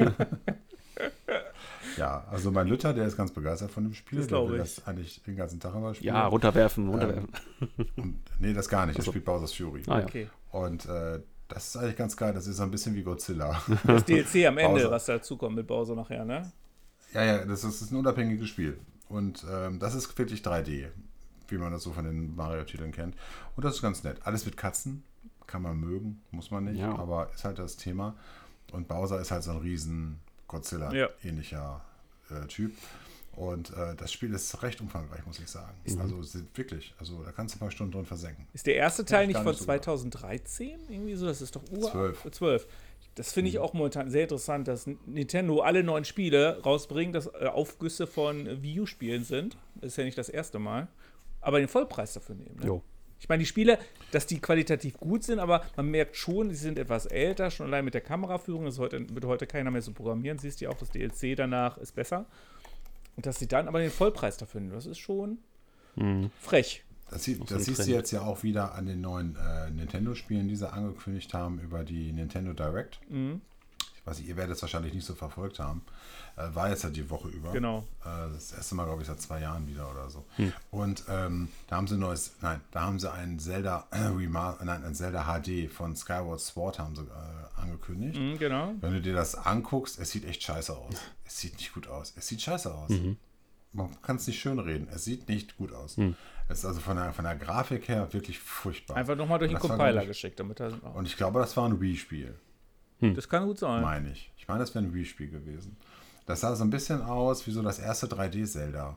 Ja, also mein Lütter, der ist ganz begeistert von dem Spiel. Das der glaube will ich. das eigentlich den ganzen Tag immer spielen. Ja, runterwerfen, runterwerfen. Und, nee, das gar nicht. Er spielt Bowser's Fury. ah ja. Okay. Und äh, das ist eigentlich ganz geil. Das ist so ein bisschen wie Godzilla. Das DLC am Ende, Bowser. was dazukommt mit Bowser nachher, ne? ja, ja, das ist, das ist ein unabhängiges Spiel. Und ähm, das ist wirklich 3D, wie man das so von den Mario-Titeln kennt. Und das ist ganz nett. Alles mit Katzen. Kann man mögen, muss man nicht. Ja. Aber ist halt das Thema. Und Bowser ist halt so ein riesen Godzilla-ähnlicher äh, Typ. Und äh, das Spiel ist recht umfangreich, muss ich sagen. Mhm. Also ist wirklich, also da kannst du ein paar Stunden drin versenken. Ist der erste Teil ich nicht von nicht so gedacht. 2013? Irgendwie so, das ist doch Ur Zwölf. 12. Das finde ich Mhm. auch momentan sehr interessant, dass Nintendo alle neuen Spiele rausbringt, dass äh, Aufgüsse von äh, Wii U-Spielen sind. Das ist ja nicht das erste Mal. Aber den Vollpreis dafür nehmen. Ne? Jo. Ich meine, die Spiele, dass die qualitativ gut sind, aber man merkt schon, sie sind etwas älter, schon allein mit der Kameraführung. Das ist heute, wird heute keiner mehr so programmieren. Siehst du ja auch, das DLC danach ist besser. Und dass sie dann aber den Vollpreis dafür nehmen, das ist schon frech. Das, sieht, so das siehst du jetzt ja auch wieder an den neuen äh, Nintendo-Spielen, die sie angekündigt haben über die Nintendo Direct. Mhm. Ich weiß nicht, ihr werdet es wahrscheinlich nicht so verfolgt haben. Äh, war jetzt ja die Woche über. Genau. Äh, das erste Mal, glaube ich, seit zwei Jahren wieder oder so. Hm. Und ähm, da haben sie ein neues, nein, da haben sie ein Zelda äh, nein, ein Zelda HD von Skyward Sword haben sie äh, angekündigt. Mhm, genau. Wenn du dir das anguckst, es sieht echt scheiße aus. Es sieht nicht gut aus. Es sieht scheiße aus. Mhm. Man kann es nicht schön reden. Es sieht nicht gut aus. Mhm. Es ist also von der, von der Grafik her wirklich furchtbar. Einfach nochmal durch den war, Compiler ich, geschickt, damit er. Und ich glaube, das war ein Wii-Spiel. Das kann gut sein. meine ich. Ich meine, das wäre ein Wii-Spiel gewesen. Das sah so ein bisschen aus wie so das erste 3D-Zelda.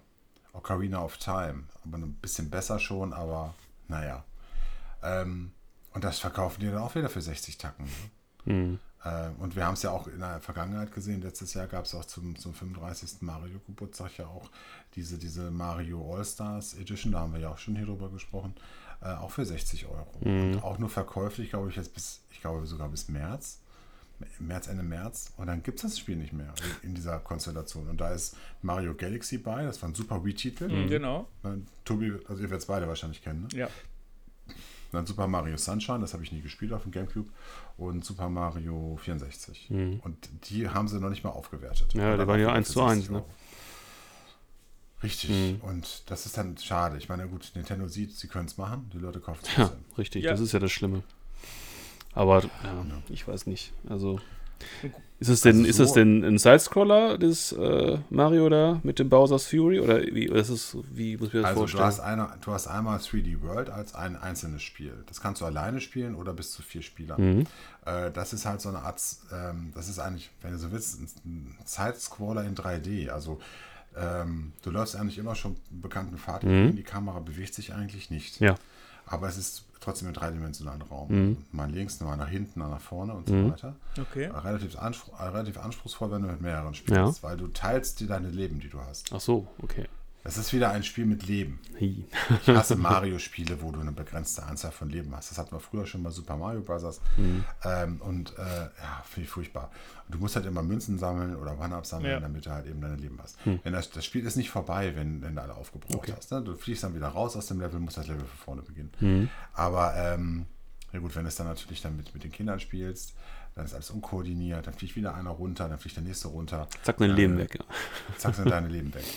Ocarina of Time. Aber ein bisschen besser schon, aber naja. Ähm, und das verkaufen die dann auch wieder für 60 Tacken. Ne? Äh, und wir haben es ja auch in der Vergangenheit gesehen. Letztes Jahr gab es auch zum, zum 35. Mario Geburtstag ja auch diese, diese Mario All-Stars Edition. Da haben wir ja auch schon hier drüber gesprochen. Äh, auch für 60 Euro. Und auch nur verkäuflich, glaube ich, jetzt bis, ich glaube sogar bis März. März, Ende März. Und dann gibt es das Spiel nicht mehr in dieser Konstellation. Und da ist Mario Galaxy bei. Das war ein super Wii-Titel. Genau. Äh, Tobi, also ihr werdet es beide wahrscheinlich kennen. Ne? Ja. Dann Super Mario Sunshine, das habe ich nie gespielt auf dem Gamecube. Und Super Mario 64. Und die haben sie noch nicht mal aufgewertet. Ja, dann waren ja auch wieder 1 für zu 1, 60 ne? Richtig. Und das ist dann schade. Ich meine, gut, Nintendo sieht, sie können es machen. Die Leute kaufen es Ja, richtig, Ja. das ist ja das Schlimme. Aber ja, ich weiß nicht. Also ist es denn, Also ist es so- denn ein Sidescroller, das äh, Mario da mit dem Bowser's Fury? Oder wie ist es, wie muss ich mir das Also du vorstellen? hast, eine, du hast einmal 3D World als ein einzelnes Spiel. Das kannst du alleine spielen oder bis zu vier Spielern. Mhm. Äh, das ist halt so eine Art, ähm, das ist eigentlich, wenn du so willst, ein- Side-Scroller in 3D. Also ähm, du läufst eigentlich immer schon einen bekannten Pfad, die Kamera bewegt sich eigentlich nicht. Mhm. Ja. Aber es ist trotzdem ein dreidimensionalen Raum. Mhm. Mal links, mal nach hinten, mal nach vorne und so weiter. Okay. Relativ, anspr äh, relativ anspruchsvoll, wenn du mit mehreren spielst, weil du teilst dir deine Leben, die du hast. Ach so, okay. Das ist wieder ein Spiel mit Leben. Hi. Ich hasse Mario-Spiele, wo du eine begrenzte Anzahl von Leben hast. Das hatten wir früher schon bei Super Mario Bros. Ähm, und äh, ja, finde ich furchtbar. Und du musst halt immer Münzen sammeln oder One-Up sammeln, Ja. damit du halt eben deine Leben hast. Wenn das, das Spiel ist nicht vorbei, wenn, wenn du alle aufgebraucht hast. Ne? Du fliegst dann wieder raus aus dem Level, musst das Level von vorne beginnen. Aber ähm, ja gut, wenn du es dann natürlich dann mit, mit den Kindern spielst, dann ist alles unkoordiniert, dann fliegt wieder einer runter, dann fliegt der nächste runter. Zack, dein Äh, Leben weg. Ja. zack sind deine Leben weg.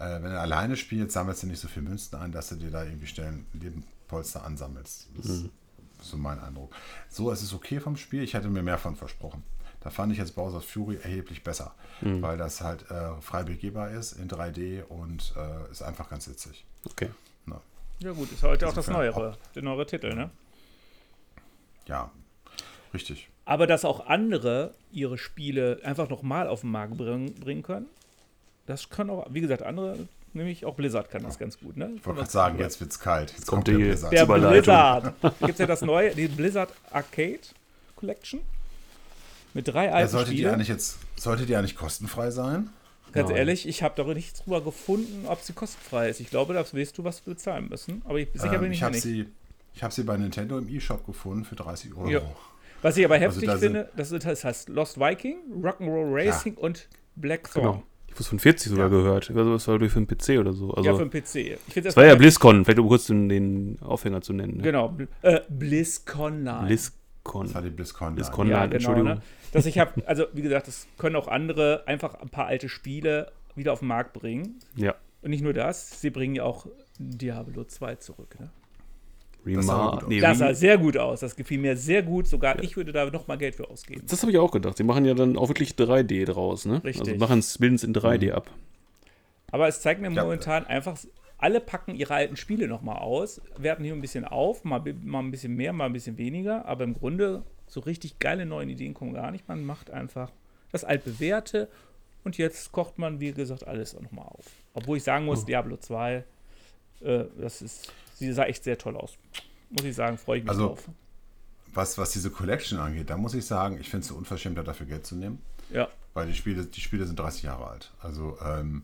Äh, wenn du alleine spielst, sammelst du nicht so viel Münzen ein, dass du dir da irgendwie schnell ein Lebenpolster ansammelst. Das ist so mein Eindruck. So, es ist okay vom Spiel. Ich hätte mir mehr von versprochen. Da fand ich jetzt Bowser's Fury erheblich besser, weil das halt äh, frei begehbar ist in 3D und äh, ist einfach ganz witzig. Okay. Na, Ja gut, ist heute auch das neuere, der neuere Titel, ne? ja, richtig. Aber dass auch andere ihre Spiele einfach nochmal auf den Markt bringen, bringen können, das können auch, wie gesagt, andere, nämlich auch Blizzard kann das ganz gut, ne? Ich wollte gerade sagen, jetzt wird's kalt. Jetzt kommt kommt, der die- Blizzard. Der. Blizzard. Gibt es ja das neue, die Blizzard Arcade Collection. Mit drei Ja, alten sollte die Spielen. eigentlich jetzt, sollte die eigentlich kostenfrei sein? Ganz Nein. ehrlich, ich habe darüber nichts drüber gefunden, ob sie kostenfrei ist. Ich glaube, da wirst du was bezahlen müssen. Aber ich, sicher Ähm, bin ich ich nicht. sie, ich habe sie bei Nintendo im E-Shop gefunden für 30 Euro. Ja. Was ich aber heftig da sind- finde, das, ist, das heißt Lost Viking, Rock'n'Roll Racing und Black Thorn. Genau. Ich habe von 40 sogar Ja. gehört. Also das war durch für den PC oder so. Also Ja, für den PC. Das war ja BlizzCon, vielleicht um kurz den, den Aufhänger zu nennen. Ne? Genau. Bl äh, BlizzCon Live. BlizzCon. Das war die BlizzCon. BlizzCon ja, Live, genau. Entschuldigung. Ne? Dass ich habe, also wie gesagt, das können auch andere einfach ein paar alte Spiele wieder auf den Markt bringen. Ja. Und nicht nur das, sie bringen ja auch Diablo 2 zurück. Ne? Das sah Remar aus. nee, Das sah sehr gut aus. Das gefiel mir sehr gut. Sogar ich würde da noch mal Geld für ausgeben. das habe ich auch gedacht. Die machen ja dann auch wirklich 3D draus, ne? Richtig. Also machen es, bilden es in 3D ab. Aber es zeigt mir Ja. momentan einfach, alle packen ihre alten Spiele noch mal aus, werten hier ein bisschen auf, mal, mal ein bisschen mehr, mal ein bisschen weniger. Aber im Grunde so richtig geile neue Ideen kommen gar nicht. Man macht einfach das altbewährte und jetzt kocht man, wie gesagt, alles noch mal auf. Obwohl ich sagen muss, Diablo 2, äh, das ist, sie sah echt sehr toll aus. Muss ich sagen, freue ich mich Also, drauf. Was, was diese Collection angeht, da muss ich sagen, ich finde es so unverschämt, dafür Geld zu nehmen. Ja. Weil die Spiele, die Spiele sind 30 Jahre alt. Also ähm,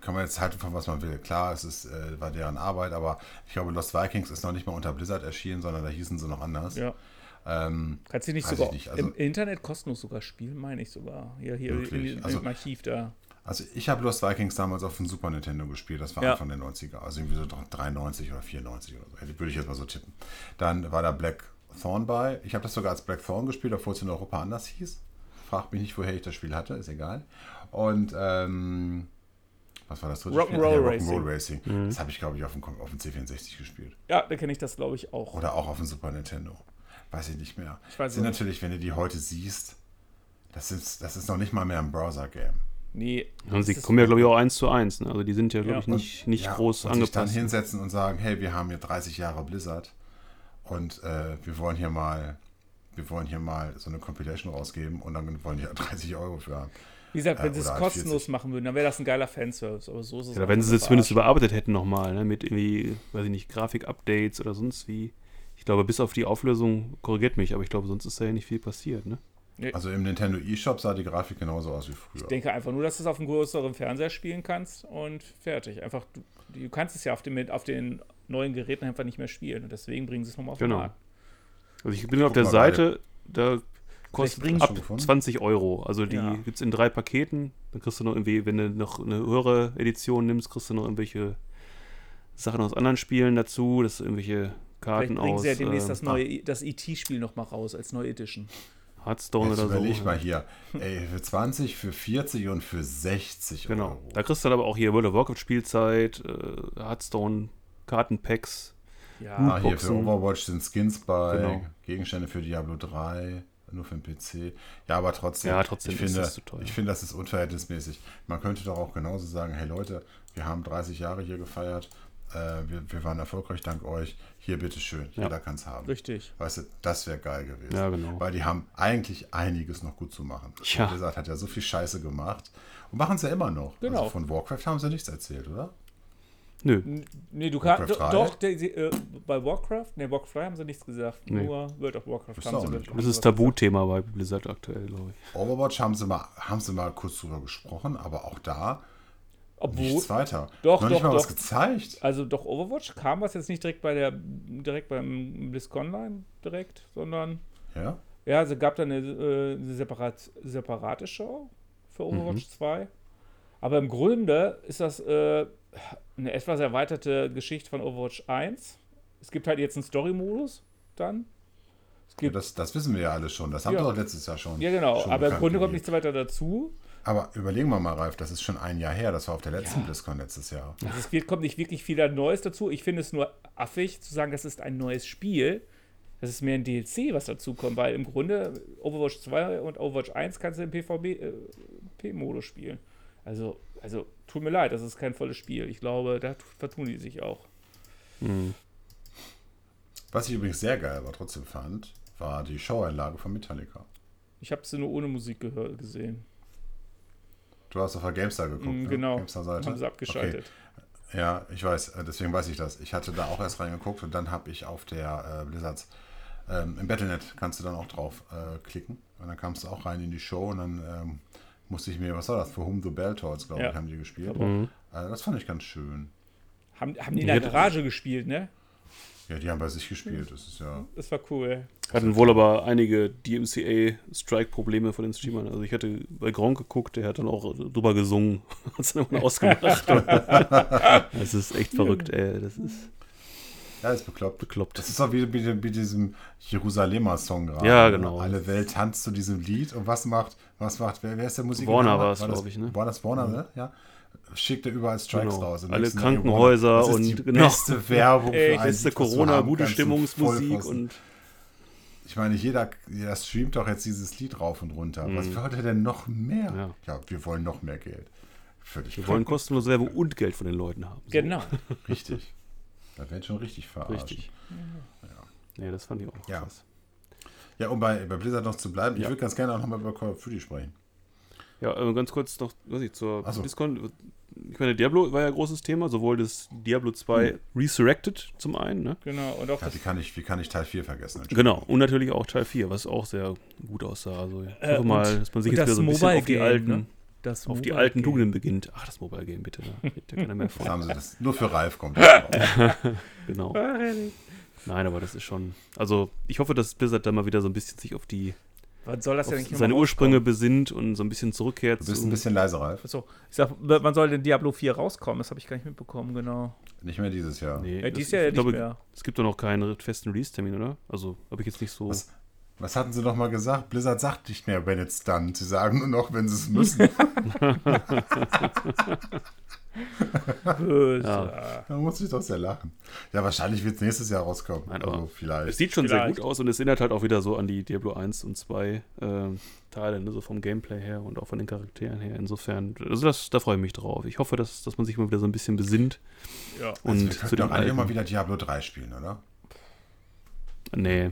kann man jetzt halten von was man will. Klar, es ist, äh, war deren Arbeit, aber ich glaube, Lost Vikings ist noch nicht mal unter Blizzard erschienen, sondern da hießen sie noch anders. Ja. Ähm, Kannst du nicht sogar nicht, also- im Internet kostenlos sogar spielen, meine ich sogar. Hier, hier Wirklich? Also- im Archiv da. Also ich habe Lost Vikings damals auf dem Super Nintendo gespielt, das war Ja. Anfang der 90er, also irgendwie so 93 oder 94 oder so, Hätte- würde ich jetzt mal so tippen. Dann war da Black Thorn bei. Ich habe das sogar als Black Thorn gespielt, obwohl es in Europa anders hieß. Fragt mich nicht, woher ich das Spiel hatte, ist egal. Und ähm, was war das dritte Spiel? Rock'n'Roll Ach Racing. Racing. Das habe ich, glaube ich, auf dem, auf dem C64 gespielt. Ja, da kenne ich das, glaube ich, auch. Oder auch auf dem Super Nintendo. Weiß ich nicht mehr. Ich weiß sind nicht. natürlich, wenn du die heute siehst, das ist, das ist noch nicht mal mehr ein Browser-Game. Nee. Und sie kommen ja, glaube ich, auch eins zu eins. Ne? Also die sind ja, glaube Ja. ich, nicht, nicht Ja, groß und sich dann angepasst. hinsetzen und sagen, hey, wir haben hier 30 Jahre Blizzard und äh, wir wollen hier mal wir wollen hier mal so eine Compilation rausgeben und dann wollen die ja 30 Euro für haben. Wie gesagt, wenn Äh, sie es oder kostenlos 40. machen würden, dann wäre das ein geiler Fanservice. Aber so ist es Ja, wenn sie es zumindest überarbeitet hätten nochmal, ne, mit irgendwie, weiß ich nicht, Grafik-Updates oder sonst wie. Ich glaube, bis auf die Auflösung, korrigiert mich, aber ich glaube, sonst ist da ja nicht viel passiert, ne? Also im Nintendo eShop sah die Grafik genauso aus wie Ich früher. denke einfach nur, dass du es auf einem größeren Fernseher spielen kannst und fertig. Einfach, du, du kannst es ja auf, dem, auf den neuen Geräten einfach nicht mehr spielen. Und deswegen bringen sie es nochmal auf Genau. den Markt. Also ich bin auf Guck der Seite, da kostet bringen ab schon gefunden. 20 Euro. Also die Ja. gibt es in drei Paketen. Dann kriegst du noch irgendwie, wenn du noch eine höhere Edition nimmst, kriegst du noch irgendwelche Sachen aus anderen Spielen dazu. Das sind irgendwelche Vielleicht Karten bringen aus sie ja demnächst äh, das neue, das ET-Spiel nochmal raus als neue Edition. Hearthstone Jetzt oder so. überleg mal hier. Ey, für 20, für 40 und für 60 Genau. Euro. Da kriegst du dann aber auch hier World of Warcraft Spielzeit, äh, Hearthstone, Kartenpacks. Ja, Ah, hier für. Overwatch sind Skins bei, Genau. Gegenstände für Diablo 3, nur für den PC. Ja, aber trotzdem, Ja, trotzdem ich ist finde, das zu teuer. ich finde, das ist unverhältnismäßig. Man könnte doch auch genauso sagen, hey Leute, wir haben 30 Jahre hier gefeiert, äh, wir, wir waren erfolgreich dank euch, hier bitteschön, Ja. jeder kann es haben. richtig. Weißt du, das wäre geil gewesen. Ja, genau. Weil die haben eigentlich einiges noch gut zu machen. Ja. Blizzard hat ja so viel Scheiße gemacht und machen es ja immer noch. Genau. Also von Warcraft haben sie nichts erzählt, oder? Nö. Nee, du kannst. Warcraft Doch, 3? doch die, die, äh, bei Warcraft, nee, Warcraft 3 haben sie nichts gesagt. Nee. Nur World of Warcraft Ist haben sie nicht. Das ist Tabuthema bei Blizzard aktuell, glaube ich. Overwatch haben sie mal, haben sie mal kurz drüber gesprochen, aber auch da Obwohl, nichts weiter. Doch, Noch nicht doch, mal was doch. gezeigt. also doch Overwatch kam was jetzt nicht direkt bei der, direkt beim BlizzConline direkt, sondern Ja? ja, es gab da eine, äh, eine separat, separate Show für Mhm. Overwatch 2. Aber im Grunde ist das äh, eine etwas erweiterte Geschichte von Overwatch 1. Es gibt halt jetzt einen Story-Modus dann. Es Ja, das, das wissen wir ja alle schon. Das haben Ja. sie doch letztes Jahr schon. ja, genau, schon aber im Grunde kommt nichts weiter dazu. Aber überlegen wir mal, Ralf, das ist schon ein Jahr her. Das war auf der letzten Ja. BlizzCon letztes Jahr. Also es wird, kommt nicht wirklich viel Neues dazu. Ich finde es nur affig zu sagen, das ist ein neues Spiel. Das ist mehr ein DLC, was dazu kommt, weil im Grunde Overwatch 2 und Overwatch 1 kannst du im PvP-Modus spielen. Also, also tut mir leid, das ist kein volles Spiel. Ich glaube, da tu- vertun die sich auch. Was ich übrigens sehr geil aber trotzdem fand, war die Showeinlage von Metallica. Ich habe sie nur ohne Musik gehört, gesehen. Du hast auf der GameStar geguckt, Mm, ne? genau. GameStar-Seite. Haben sie abgeschaltet. Okay. Ja, ich weiß, äh, deswegen weiß ich das. Ich hatte da auch erst reingeguckt und dann habe ich auf der äh, Blizzards, ähm, im Battlenet kannst du dann auch drauf äh, klicken. Und dann kamst du auch rein in die Show und dann ähm, musste ich mir, was war das, For Whom the Bell Tolls, glaube Ja. ich, haben die gespielt. Mhm. Äh, das fand ich ganz schön. Haben, haben die in der Garage gespielt, ne? Ja, die haben bei sich gespielt. Das ist ja. Das war cool. Hatten wohl aber einige DMCA-Strike-Probleme von den Streamern. Also ich hatte bei Gronk geguckt, der hat dann auch drüber gesungen. Hat es dann immer ausgemacht. das ist echt verrückt, ey. Das ist Ja, ist bekloppt. bekloppt. Das ist doch wie, wie, wie diesem Jerusalemer Song gerade. Ja, ne? genau. Alle Welt tanzt zu diesem Lied und was macht, was macht, wer, wer ist der Musiker? Warner war es, glaub ich, ne? War das Warner, ne? Ja. Schickt er überall Strikes Genau. raus. Und Alle ey, Krankenhäuser das ist und die genau. beste Werbung für ein Beste Lied, Corona, haben gute Stimmungsmusik und Ich meine, jeder, jeder streamt doch jetzt dieses Lied rauf und runter. Was wollt ihr denn noch mehr? Mhm. Ja. Ja, wir wollen noch mehr Geld. Völlig wir wollen kostenlose Werbung und Geld von den Leuten haben. So, Genau. richtig. Da werden schon richtig verarscht. Richtig. Nee, das fand ich auch Ja. krass. Ja, um bei, bei Blizzard noch zu bleiben, ich Ja. würde ganz gerne auch nochmal über Call of Duty sprechen. Ja, ganz kurz noch, was ich zur so. BlizzCon. Ich meine, Diablo war ja ein großes Thema, sowohl das Diablo 2 Resurrected zum einen, ne? Genau. Und auch Ja, das wie, kann ich, wie kann ich Teil 4 vergessen? Genau, und natürlich auch Teil 4, was auch sehr gut aussah. Also ich Äh, hoffe mal, dass man sich jetzt wieder das so ein bisschen auf die alten, ne? Das auf die alten Game. Tugenden beginnt. Ach, das Mobile Game, bitte. Da redet ja keiner mehr von. haben sie das. Nur für Ralf kommt das drauf. Genau. Nein, aber das ist schon. Also, ich hoffe, dass Blizzard da mal wieder so ein bisschen sich auf die Was soll das denn seine Ursprünge besinnt und so ein bisschen zurückkehrt Du bist zu. ein bisschen leise, Ralf. Achso, ich sag, wann soll denn Diablo 4 rauskommen? Das habe ich gar nicht mitbekommen, genau. Nicht mehr dieses Jahr. Nee, Ja, das- dies Jahr ja ich nicht glaube, mehr. es gibt doch noch keinen festen Release-Termin, oder? Also, habe ich jetzt nicht so. Was, was hatten sie noch mal gesagt? Blizzard sagt nicht mehr, wenn it's done. Sie sagen nur noch, wenn sie es müssen. Böse. Ja. da muss ich doch sehr lachen. Ja, wahrscheinlich wird es nächstes Jahr rauskommen. Nein, also aber Es vielleicht. sieht schon sehr Vielleicht. gut aus und es erinnert halt auch wieder so an die Diablo 1 und 2 äh, Teile, ne? so vom Gameplay her und auch von den Charakteren her. Insofern, also das, da freue ich mich drauf. Ich hoffe, dass, dass man sich mal wieder so ein bisschen besinnt. Ja. Also Und wir zu könnten dem doch alle mal wieder Diablo 3 spielen, oder? Nee.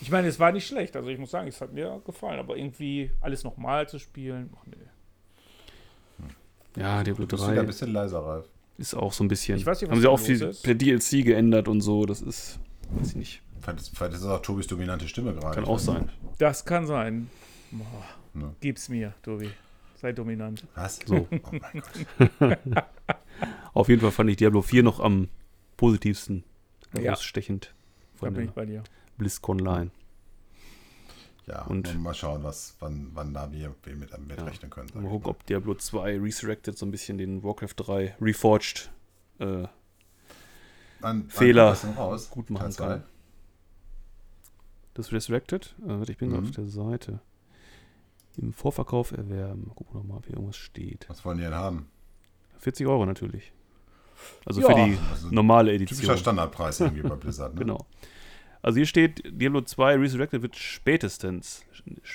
Ich meine, es war nicht schlecht. Also ich muss sagen, es hat mir gefallen. Aber irgendwie alles nochmal zu spielen, ach nee. Ja, Diablo Du bist wieder ein 3 bisschen leiser, Ralf. ist auch so ein bisschen. Ich weiß nicht, was haben sie da auch viel ist. per DLC geändert und so. Das ist, weiß ich nicht. Vielleicht ist, vielleicht ist es auch Tobis dominante Stimme gerade. Kann auch sein. nicht. Das kann sein. Boah. Ne. Gib's mir, Tobi. Sei dominant. Was? So. Oh mein Gott. Auf jeden Fall fand ich Diablo 4 noch am positivsten Ja. herausstechend Da von bin der ich bei dir. BlizzCon Line. Ja, Und- mal schauen, was, wann, wann da wir, wir mit, mit Ja. rechnen können. Mal gucken, ob Diablo 2 Resurrected so ein bisschen den Warcraft 3 Reforged äh, wann Fehler raus? gut machen Teil kann. Das Resurrected? Äh, warte, ich bin Mhm. auf der Seite. Im Vorverkauf erwerben. Gucken wir mal, ob hier irgendwas steht. Was wollen die denn haben? 40 Euro natürlich. Also Ja. für die Also normale typischer Edition. Standardpreis irgendwie bei Blizzard. Ne? Genau. Also hier steht, Diablo 2 Resurrected wird spätestens,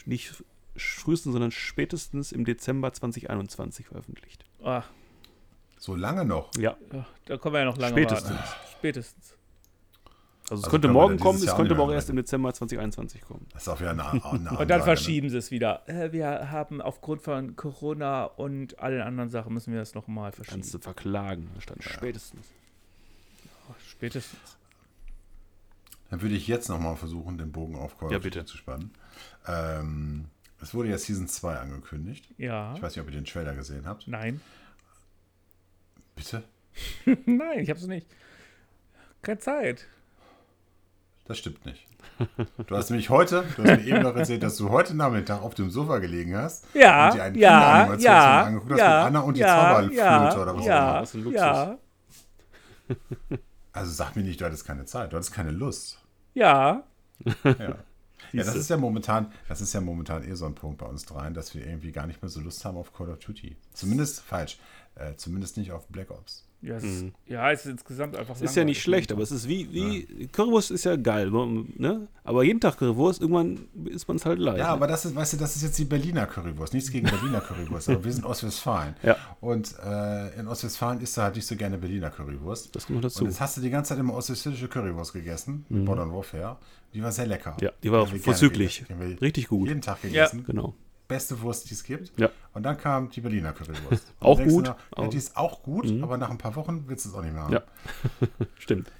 nicht frühestens, sondern spätestens im Dezember 2021 veröffentlicht. Ah, So lange noch. Ja, ja, da können wir ja noch lange Spätestens. warten. Spätestens. also es Also könnte morgen kommen, es könnte aber auch erst im. Dezember 2021 kommen. Das ist auch wieder eine, eine Ansage, Und dann ne? verschieben sie es wieder. Äh, wir haben aufgrund von Corona und allen anderen Sachen müssen wir das nochmal verschieben. Kannst du verklagen. Da stand spätestens. Oh, spätestens. Dann würde ich jetzt nochmal versuchen, den Bogen auf Call Ja, of Duty bitte. zu spannen. Ähm, es wurde ja Season 2 angekündigt. Ja. Ich weiß nicht, ob ihr den Trailer gesehen habt. Nein. Bitte? Nein, ich hab's nicht. Keine Zeit. Das stimmt nicht. Du hast nämlich heute, du hast mir eben noch erzählt, dass du heute Nachmittag auf dem Sofa gelegen hast Ja, und dir einen ja, ja, angeguckt hast ja, mit Anna und die ja, Zauberflöte ja, oder was auch ja, immer. Was ein Luxus. ja, Also sag mir nicht, du hattest keine Zeit, du hattest keine Lust. Ja. Ja. Ja, das ist ja momentan, das ist ja momentan eh so ein Punkt bei uns dreien, dass wir irgendwie gar nicht mehr so Lust haben auf Call of Duty. Zumindest falsch. Äh, zumindest nicht auf Black Ops. Ja, es, ist, ja, es ist insgesamt einfach Es ist ja nicht schlecht, aber es ist wie, wie Currywurst ist ja geil, ne? Aber jeden Tag Currywurst, irgendwann ist man es halt leid. Ja, ne? aber das ist, weißt du, das ist jetzt die Berliner Currywurst. Nichts gegen Berliner Currywurst, aber wir sind Ostwestfalen. Ja. Und äh, in Ostwestfalen isst du halt nicht so gerne Berliner Currywurst. Das kommt dazu. Und jetzt hast du die ganze Zeit immer ostwestfälische Currywurst gegessen, mit Modern Warfare. Die war sehr lecker. Mhm. Ja, die war vorzüglich. Richtig gut. Jeden Tag gegessen. Genau. Beste Wurst, die es gibt. Ja. Und dann kam die Berliner Currywurst. Auch gut, noch, Ja, aber- die ist auch gut, aber nach ein paar Wochen willst du es auch nicht mehr haben. Ja. Stimmt.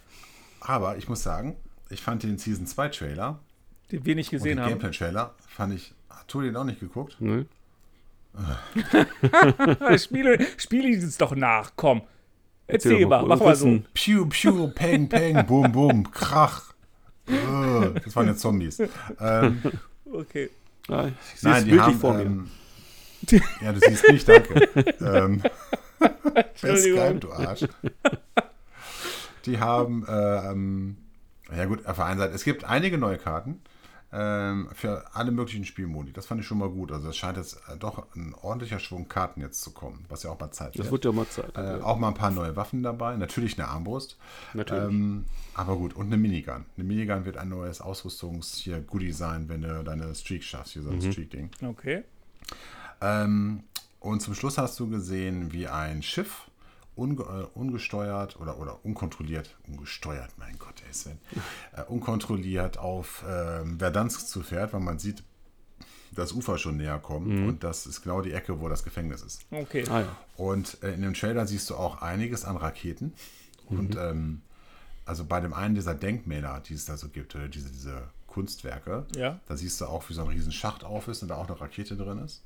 Aber ich muss sagen, ich fand den Season 2 Trailer Den wir nicht und den gesehen haben. Gameplay-Trailer, fand ich, hat Tobi den auch nicht geguckt? Ne? Ah, Spiele, spiele ich es doch nach, komm. Erzähl Erzähl mal, mal, mach mal so. Piu, piu, peng, peng, bum, bum, krach. Äh, Das waren jetzt Zombies. Ähm, Okay. Ja, ich sehe nein, es haben. vor mir. Ähm, ja, du siehst mich, danke. ähm. Skype, du Arsch. Die haben, ähm, ja gut, auf der einen Seite, es gibt einige neue Karten ähm, für alle möglichen Spielmodi. Das fand ich schon mal gut. Also es scheint jetzt äh, doch ein ordentlicher Schwung Karten jetzt zu kommen, was ja auch mal Zeit Das wird. ja mal Zeit. Äh, auch mal ein paar neue Waffen dabei. Natürlich eine Armbrust. Natürlich. Ähm, aber gut, und eine Minigun. Eine Minigun wird ein neues Ausrüstungs hier Goodie sein, wenn du deine Streak schaffst, hier so ein Streak-Ding. Okay. Ähm, und zum Schluss hast du gesehen, wie ein Schiff unge äh, ungesteuert oder, oder unkontrolliert, ungesteuert, mein Gott, ey Sven, äh, unkontrolliert auf ähm, Verdansk zufährt, weil man sieht, das Ufer schon näher kommt und das ist genau die Ecke, wo das Gefängnis ist. Okay. ah ja. Und äh, in dem Trailer siehst du auch einiges an Raketen. Und ähm, also bei dem einen dieser Denkmäler, die es da so gibt, oder diese, diese Kunstwerke, Ja. da siehst du auch, wie so ein riesen Schacht auf ist und da auch eine Rakete drin ist.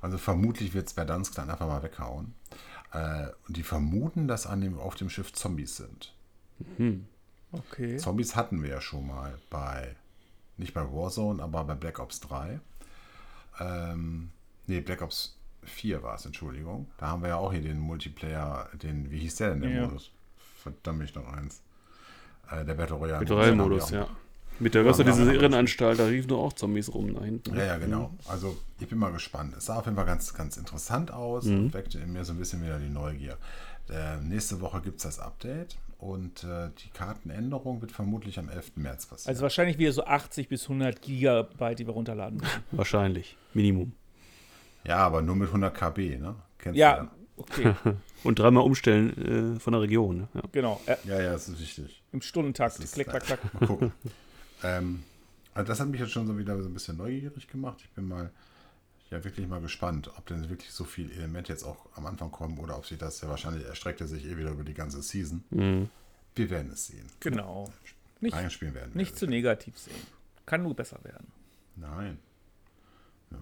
Also vermutlich wird Verdansk dann einfach mal weghauen. Äh, und die vermuten, dass an dem, auf dem Schiff Zombies sind. Okay. Zombies hatten wir ja schon mal bei, nicht bei Warzone, aber bei Black Ops 3. Ähm, nee, Black Ops 4 war es, Entschuldigung. Da haben wir ja auch hier den Multiplayer, den, wie hieß der denn, der Ja. Modus? Verdammt, ich noch eins. Äh, der Battle Royale. Haben wir Modus, ja. Mit der Röster Ja, diese Irrenanstalt, da riefen doch auch Zombies rum da hinten. Ja, ja, genau. Also ich bin mal gespannt. Es sah auf jeden Fall ganz, ganz interessant aus und weckte in mir so ein bisschen wieder die Neugier. Äh, nächste Woche gibt es das Update und äh, die Kartenänderung wird vermutlich am 11. März passieren. Also wahrscheinlich wieder so 80 bis 100 Gigabyte, die wir runterladen müssen. Wahrscheinlich. Minimum. ja, aber nur mit 100 KB, ne? Kennst du Ja, okay, Und dreimal umstellen äh, von der Region. Ne? Ja. genau. Äh, Ja, ja, das ist wichtig. Im Stundentakt. Klick, klack, klack. Mal gucken. ähm, Also das hat mich jetzt schon so wieder so ein bisschen neugierig gemacht. Ich bin mal ja wirklich mal gespannt, ob denn wirklich so viele Elemente jetzt auch am Anfang kommen oder ob sich das ja wahrscheinlich erstreckt er sich eh wieder über die ganze Season. Mhm. Wir werden es sehen. Genau. Nicht, Reinspielen werden wir nicht zu negativ sehen. Kann nur besser werden. Nein. Ja.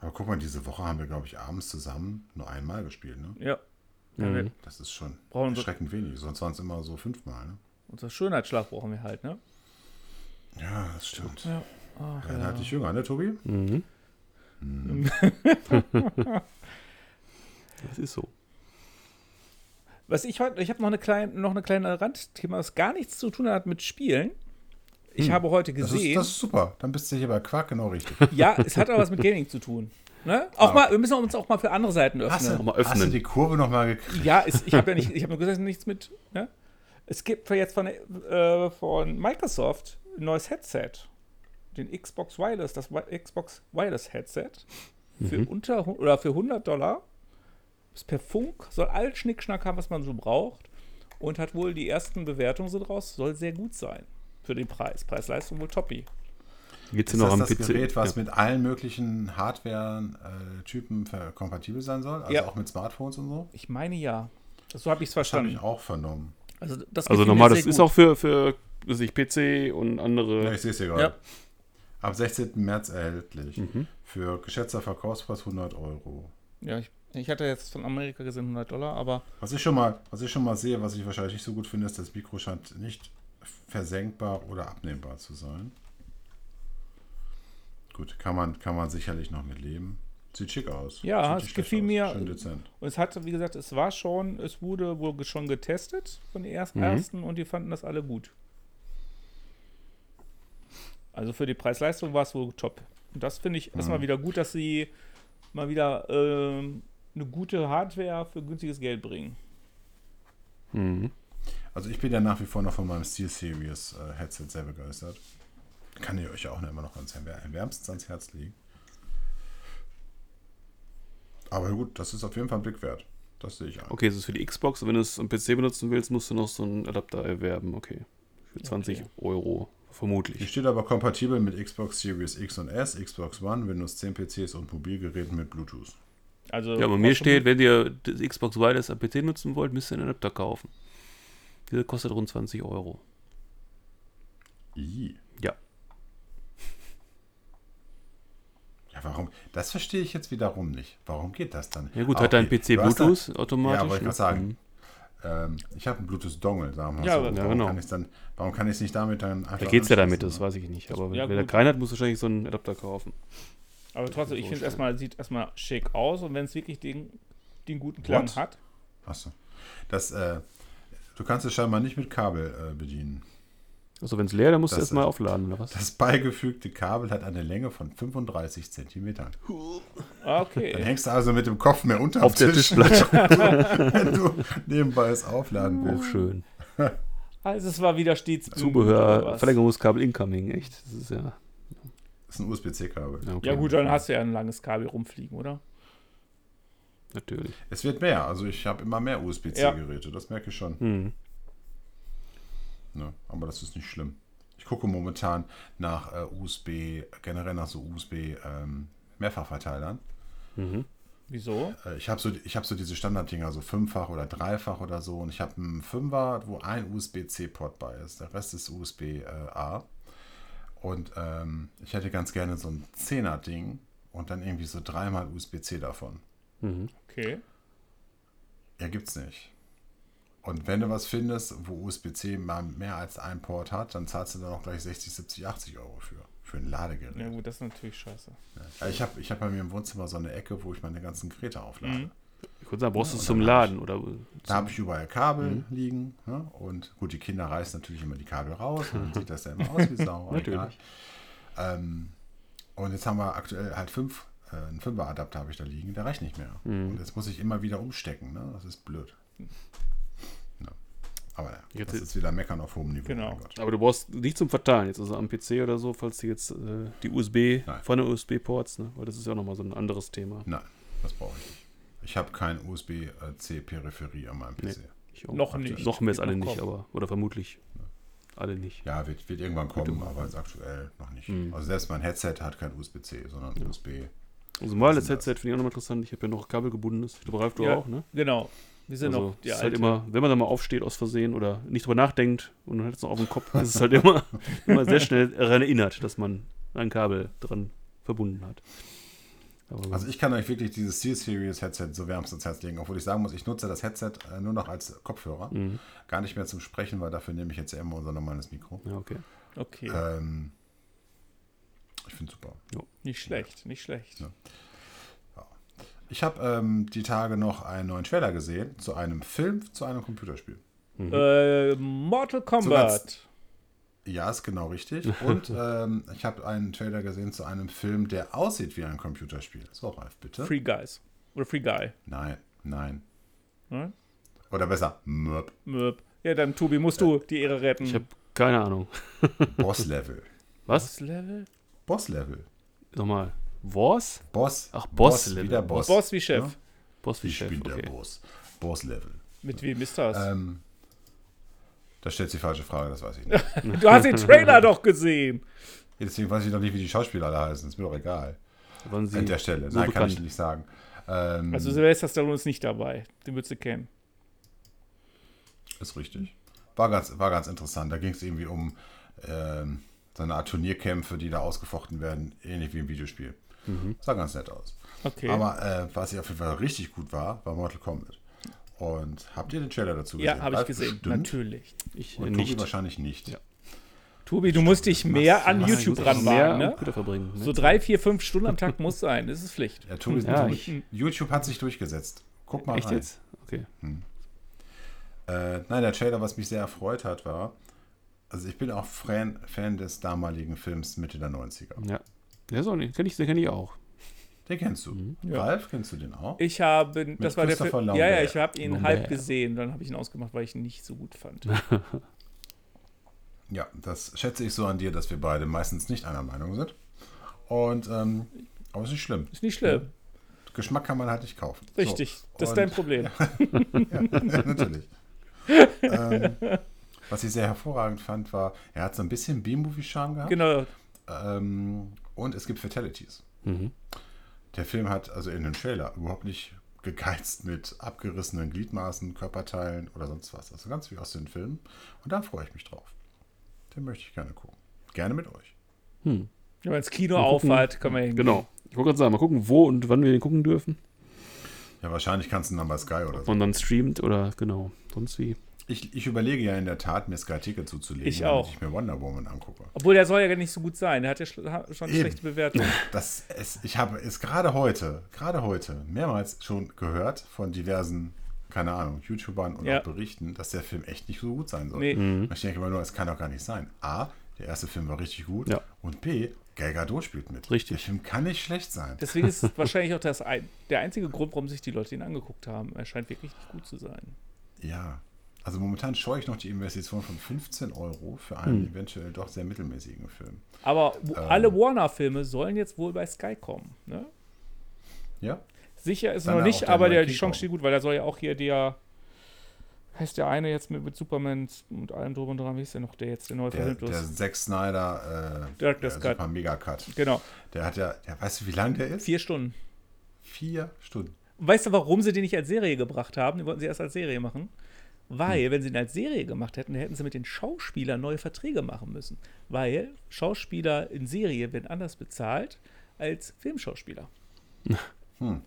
Aber guck mal, diese Woche haben wir, glaube ich, abends zusammen nur einmal gespielt. Ne? Ja. Wir- Das ist schon Brauchen erschreckend wenig. Sonst waren es immer so fünfmal. Ne? Unser Schönheitsschlag brauchen wir halt, ne? Ja, das stimmt. Ja. Ach, Wir werden halt nicht jünger, ne, Tobi? Mhm. das ist so. Was ich heute, ich habe noch eine kleine, noch eine kleine Randthema, das gar nichts zu tun hat mit Spielen. Ich habe heute Das ist, gesehen, das ist super. Dann bist du hier bei Quark genau richtig. ja, es hat aber was mit Gaming zu tun. Ne? Auch mal, wir müssen uns auch mal für andere Seiten Hast öffnen. du, mal hast du öffnen. die Kurve nochmal gekriegt? Ja, es, ich habe ja nicht, ich habe nur gesagt, nichts mit. Ne? Es gibt jetzt von, äh, von Microsoft ein neues Headset. Den Xbox Wireless, das Xbox Wireless Headset. Für unter hu- oder für 100 Dollar. Ist per Funk, soll all Schnickschnack haben, was man so braucht. Und hat wohl die ersten Bewertungen sind raus, soll sehr gut sein. Für den Preis. Preis-Leistung wohl toppi. Geht es Ist noch das am das PC? Gerät, was ja. mit allen möglichen Hardware-Typen ver- kompatibel sein soll? Also Ja. auch mit Smartphones und so? Ich meine ja. So habe ich es Das habe verstanden. ich auch vernommen. Also, das Also sehr das ist auch für, für weiß ich, PC und Ja, andere. ich sehe es hier gerade. Ja. Ab 16. März erhältlich. Mhm. Für geschätzter Verkaufspreis 100 Euro. Ja, ich, ich hatte jetzt von Amerika gesehen 100 Dollar, aber Was ich, schon mal, was ich schon mal sehe, was ich wahrscheinlich nicht so gut finde, ist, das Mikro scheint nicht versenkbar oder abnehmbar zu sein. Gut, kann man, kann man sicherlich noch mit leben. Sieht schick aus. Ja, es gefiel aus. mir- Schön dezent. Und es hatte, wie gesagt, es war schon, es wurde wohl schon getestet von den ersten, Mhm. ersten und die fanden das alle gut. Also für die Preis-Leistung war es wohl top. Und das finde ich erstmal wieder gut, dass sie mal wieder ähm, eine gute Hardware für günstiges Geld bringen. Mhm. Also ich bin ja nach wie vor noch von meinem Steel Series äh, Headset sehr begeistert. Kann ich euch auch immer noch ans Wär- wärmstens ans Herz legen. Aber gut, das ist auf jeden Fall ein Blick wert. Das sehe ich ein. Okay, das ist für die Xbox. Und wenn du es am PC benutzen willst, musst du noch so einen Adapter erwerben. Okay. Für 20 Okay. Euro. Vermutlich. steht aber kompatibel mit Xbox Series X und S, Xbox One, Windows 10 PCs und Mobilgeräten mit Bluetooth. Also Ja, bei mir steht, wenn ihr das Xbox Wireless am PC nutzen wollt, müsst ihr einen Adapter kaufen. Dieser kostet rund 20 Euro. I. Ja. Ja, warum? Das verstehe ich jetzt wiederum nicht. Warum geht das dann? Ja gut, Ah, hat dein okay. PC hast da- Bluetooth automatisch? Ja, wollte ich ne? gerade sagen. Ähm, ich habe einen Bluetooth-Dongle, sagen wir mal Ja, so. aber- warum, genau. kann ich's dann, warum kann ich es nicht damit dann einfach Da geht's ja damit, das ne? weiß ich nicht. Aber Ja, wenn er gut. keinen hat, musst du wahrscheinlich so einen Adapter kaufen. Aber trotzdem, ich finde schön. erstmal, sieht erstmal schick aus und wenn es wirklich den, den guten Klang What? hat. Achso. Das, äh, du kannst es scheinbar nicht mit Kabel äh, bedienen. Also wenn es leer, dann musst du Das erstmal ist- aufladen, oder was? Das beigefügte Kabel hat eine Länge von 35 Zentimetern. Dann Okay. hängst du also mit dem Kopf mehr unter Auf der Tischplatte. wenn du nebenbei es aufladen Oh, willst. schön. Also es war wieder stets Zubehör? Verlängerungskabel incoming, echt. Das ist ja. Das ist ein USB-C-Kabel. ja, okay, Ja gut, dann hast du ja ein langes Kabel rumfliegen, oder? Natürlich. Es wird mehr. Also ich habe immer mehr USB-C-Geräte. Das merke ich schon. Hm. Ne? Aber das ist nicht schlimm. Ich gucke momentan nach äh, USB, generell nach so USB ähm, Mehrfachverteilern. Mhm. Wieso? Äh, ich habe so, ich hab so diese Standarddinger, so fünffach oder dreifach oder so. Und ich habe einen Fünfer, wo ein USB-C-Port bei ist. Der Rest ist USB-A. Und ähm, ich hätte ganz gerne so ein Zehner-Ding und dann irgendwie so dreimal USB-C davon. Mhm. Okay. Ja, gibt's nicht. Und wenn du was findest, wo USB-C mal mehr als ein Port hat, dann zahlst du dann auch gleich 60, 70, 80 Euro für. Für ein Ladegerät. Ja gut, das ist natürlich scheiße. Ja, ich habe ich hab bei mir im Wohnzimmer so eine Ecke, wo ich meine ganzen Geräte auflade. Mhm. Ich würde sagen, brauchst du Ja, es und zum Laden oder Da habe ich überall Kabel liegen. Ne? Und gut, die Kinder reißen natürlich immer die Kabel raus und dann sieht das ja immer aus wie Sau. Natürlich. Ähm, und jetzt haben wir aktuell halt fünf, äh, einen Fünfer-Adapter habe ich da liegen, der reicht nicht mehr. Und jetzt muss ich immer wieder umstecken. Ne? Das ist blöd. Ja. Aber ja, Jetzt das ist- wieder Meckern auf hohem Niveau. Genau. mein Gott. Aber du brauchst nicht zum Verteilen, jetzt also am PC oder so, falls du jetzt äh, die USB, Nein. von der USB-Ports, ne? weil das ist ja nochmal so ein anderes Thema. Nein, das brauche ich nicht. Ich habe kein USB-C-Peripherie an meinem PC. Nee. Ich auch. Noch nicht. Noch mehr ist alle nicht, kommen. aber, oder vermutlich. alle nicht. Ja, wird, wird irgendwann kommen, aber ist aktuell noch nicht. Also selbst mein Headset hat kein USB-C, sondern USB. Also mal das Headset finde ich auch nochmal interessant. Ich habe ja noch kabelgebundenes. Ich glaube, Ralf, du Ja, auch, ne? Genau. Wir sind Also noch die es ist halt immer, wenn man da mal aufsteht aus Versehen oder nicht drüber nachdenkt und dann hat es noch auf dem Kopf, ist es halt immer, immer sehr schnell daran erinnert, dass man ein Kabel dran verbunden hat. Aber so- Also ich kann euch wirklich dieses Steel-Series Headset so wärmstens Herz legen, obwohl ich sagen muss, ich nutze das Headset äh, nur noch als Kopfhörer. Mhm. Gar nicht mehr zum Sprechen, weil dafür nehme ich jetzt ja immer unser normales Mikro. ja, okay. okay. Ähm, ich finde super. nicht schlecht, nicht schlecht. Ja. Ich habe ähm, die Tage noch einen neuen Trailer gesehen zu einem Film, zu einem Computerspiel. Äh, Mortal Kombat. Ja, ist genau richtig. Und ähm, ich habe einen Trailer gesehen zu einem Film, der aussieht wie ein Computerspiel. So, Ralf, bitte. Free Guys. Oder Free Guy. Nein, nein. Ne? Oder besser, Möp. Möp. Ja, dann, Tobi, musst du die Ehre retten. Ich habe keine Ahnung. Boss-Level. Was? das Level? Boss-Level. Nochmal. Wars? Boss. Ach, Boss, Boss-Level. wie der Boss. Boss wie Chef. Ja? Boss wie Ich Chef. bin der Okay. Boss. Boss-Level. Mit wem ist das? Ähm, da stellt sich die falsche Frage, das weiß ich nicht. Du hast den Trailer doch gesehen. Deswegen weiß ich noch nicht, wie die Schauspieler alle heißen. Ist mir doch egal. An der Stelle. so Nein, kann ich bekannt? nicht sagen. Ähm, Also Sylvester Stallone ist nicht dabei. Den würdest du kennen. Ist richtig. War ganz, war ganz interessant. Da ging es irgendwie um ähm, so eine Art Turnierkämpfe, die da ausgefochten werden, ähnlich wie im Videospiel. Sah ganz nett aus. Okay. Aber äh, was auf jeden Fall richtig gut war, war Mortal Kombat. Und habt ihr den Trailer dazu gesehen? ja, habe ich Ralf gesehen. bestimmt. Natürlich. Ich Und äh, Tobi nicht. wahrscheinlich nicht. Ja. Tobi, du musst dich mehr an YouTube ranwagen, ne? Verbringen. Ne? So drei, vier, fünf Stunden am Tag muss sein. Das ist Pflicht. Ja, Tobi, Ja, Tobi, ich- YouTube hat sich durchgesetzt. Guck mal Echt rein. jetzt? Okay. Äh, nein, der Trailer, was mich sehr erfreut hat, war, also ich bin auch Fan, Fan des damaligen Films Mitte der 90er. Ja. Der ist auch nicht. Kenn ich, den kenne ich auch. Den kennst du. Mhm. Ja. Ralf, kennst du den auch? Ich habe, das war der Film. Ja, ja, ich habe ihn Lambert. halb gesehen. Dann habe ich ihn ausgemacht, weil ich ihn nicht so gut fand. Ja, das schätze ich so an dir, dass wir beide meistens nicht einer Meinung sind. Und, ähm, aber ist nicht schlimm. Ist nicht schlimm. Geschmack kann man halt nicht kaufen. Richtig. So, das ist dein Problem. ja, natürlich. ähm, was ich sehr hervorragend fand, war, er hat so ein bisschen B-Movie-Charme gehabt. Genau. Ähm, und es gibt Fatalities. Mhm. Der Film hat also in dem Trailer überhaupt nicht gegeizt mit abgerissenen Gliedmaßen, Körperteilen oder sonst was. Also ganz wie aus den Filmen. Und da freue ich mich drauf. Den möchte ich gerne gucken. Gerne mit euch. Wenn man ins Kino aufhat, kann man hingehen. Genau. Ich wollte gerade sagen, mal gucken, wo und wann wir den gucken dürfen. Ja, wahrscheinlich kannst du ihn dann bei Sky oder Ob so. man dann streamt oder genau. Sonst wie. Ich, ich überlege ja in der Tat, mir Sky Ticket zuzulegen, Ich auch. damit ich mir Wonder Woman angucke. Obwohl, der soll ja gar nicht so gut sein. Der hat ja schon Eben. schlechte Bewertungen. Das, es, ich habe es gerade heute, gerade heute mehrmals schon gehört von diversen, keine Ahnung, YouTubern und Ja. auch Berichten, dass der Film echt nicht so gut sein soll. Nee. Und Ich denke immer nur, es kann doch gar nicht sein. A, der erste Film war richtig gut. Ja. Und B, Gal Gadot spielt mit. Richtig. Der Film kann nicht schlecht sein. Deswegen ist es wahrscheinlich auch das ein, der einzige Grund, warum sich die Leute ihn angeguckt haben. Er scheint wirklich nicht gut zu sein. Ja. Also momentan scheue ich noch die Investition von 15 Euro für einen Hm. eventuell doch sehr mittelmäßigen Film. Aber Ähm. alle Warner-Filme sollen jetzt wohl bei Sky kommen. Ne? Ja? Sicher ist es Dann noch nicht, der aber der, die Chance steht gut, weil da soll ja auch hier der, heißt der eine jetzt mit, mit Superman und allem drüber und dran, wie ist der noch, der jetzt der neue Der, verfilmt der ist? Zack Snyder, äh, Director's der Cut. Super Mega Cut. Genau, Der hat ja, ja, weißt du, wie lang der ist? vier Stunden. Vier Stunden. Weißt du, warum sie den nicht als Serie gebracht haben? Die wollten sie erst als Serie machen. Weil, Hm. wenn sie ihn als Serie gemacht hätten, hätten sie mit den Schauspielern neue Verträge machen müssen. Weil Schauspieler in Serie werden anders bezahlt als Filmschauspieler. Hm.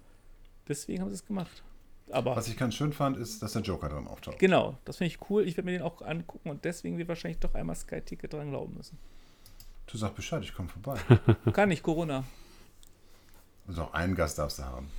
Deswegen haben sie es gemacht. Aber Was ich ganz schön fand, ist, dass der Joker drin auftaucht. genau, das finde ich cool. Ich werde mir den auch angucken und deswegen wir wahrscheinlich doch einmal Sky Ticket dran glauben müssen. Du sag Bescheid, ich komme vorbei. Kann nicht, Corona. Also auch einen Gast darfst du haben.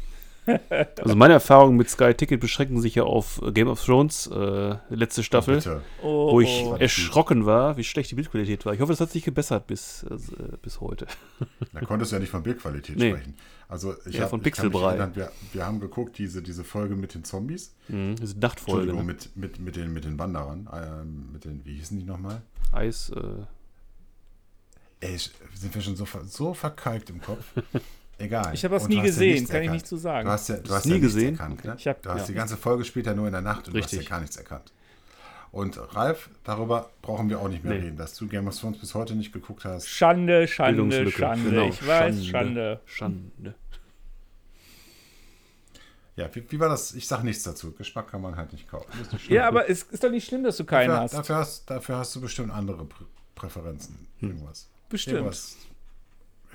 Also meine Erfahrungen mit Sky Ticket beschränken sich ja auf äh, Game of Thrones, äh, letzte Staffel, Bitte. Oh, wo ich oh. erschrocken war, wie schlecht die Bildqualität war. Ich hoffe, das hat sich gebessert bis, äh, bis heute. Da konntest du ja nicht von Bildqualität Nee. sprechen. Also ich, Ja, hab, von Pixelbrei. wir, wir haben geguckt, diese, diese Folge mit den Zombies. Mhm. Ist Nachtfolge. Ne? mit, mit, mit, den, mit den Wanderern. Ähm, mit den, wie hießen die nochmal? Eis, äh, Ey, sind wir schon so, so verkalkt im Kopf. Egal. Ich habe das Und nie gesehen, kann ich erkannt. nicht zu sagen. Du hast ja, du hast nie ja gesehen? erkannt. Ne? Ich hab- du hast ja. die ganze Folge spielt ja nur in der Nacht und du hast Richtig. ja gar nichts erkannt. Und Ralf, darüber brauchen wir auch nicht mehr Nee. reden, dass du Game of Thrones bis heute nicht geguckt hast. Schande, Schande. Schande. Genau, ich weiß, Schande. Schande. Ja, wie, wie war das? Ich sag nichts dazu. Geschmack kann man halt nicht kaufen. Ja, aber es ist doch nicht schlimm, dass du keinen dafür, hast. Dafür hast, dafür hast du bestimmt andere Prä Präferenzen. Irgendwas. Bestimmt. Irgendwas.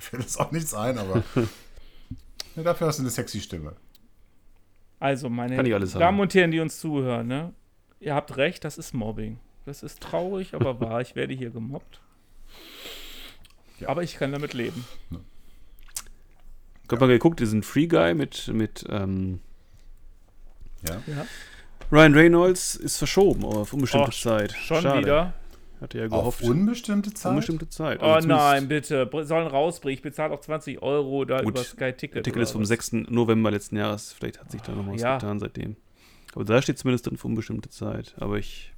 Fällt jetzt auch nichts ein, aber ja, dafür hast du eine sexy Stimme. Also, meine Damen und Herren, die uns zuhören, ne? Ihr habt recht, das ist Mobbing. Das ist traurig, aber wahr. Ich werde hier gemobbt. Ja. Aber ich kann damit leben. Ich hab mal geguckt, diesen Free Guy mit, mit ähm, Ja? Ja. Ryan Reynolds ist verschoben auf unbestimmte Och, Zeit. Schon Schade. wieder. Hatte ja Auf gehofft. unbestimmte Zeit? unbestimmte Zeit. Oh Also zumindest- nein, bitte. Sollen rausbringen. Ich bezahle auch 20 Euro da Gut, über Sky Ticket. Der Ticket ist vom was. 6. November letzten Jahres. Vielleicht hat sich da noch was Ja. getan seitdem. Aber da steht zumindest drin für unbestimmte Zeit. Aber ich.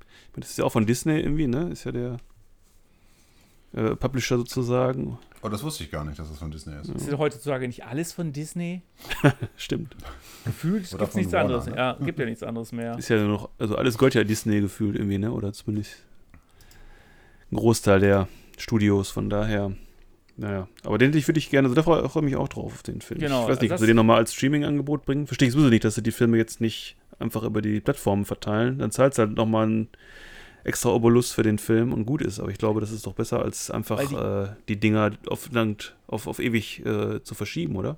ich meine, Das ist ja auch von Disney irgendwie, ne? Ist ja der äh, Publisher sozusagen. Oh, das wusste ich gar nicht, dass das von Disney ist. Ist ja heutzutage nicht alles von Disney? Stimmt. Gefühlt gibt es nichts Warner, anderes. ne? Ja, gibt ja nichts anderes mehr. Ist ja nur noch. Also alles gehört ja Disney gefühlt irgendwie, ne? Oder zumindest ein Großteil der Studios. Von daher. Naja, aber den würde ich gerne, also da freue freu ich mich auch drauf auf den Film. Genau, ich weiß nicht, ob sie den nochmal als Streaming-Angebot bringen. Verstehe ich sowieso nicht, dass sie die Filme jetzt nicht einfach über die Plattformen verteilen. Dann zahlst du halt nochmal einen extra Obolus für den Film und gut ist. Aber ich glaube, das ist doch besser, als einfach die- äh, die Dinger auf, auf, auf ewig äh, zu verschieben, oder?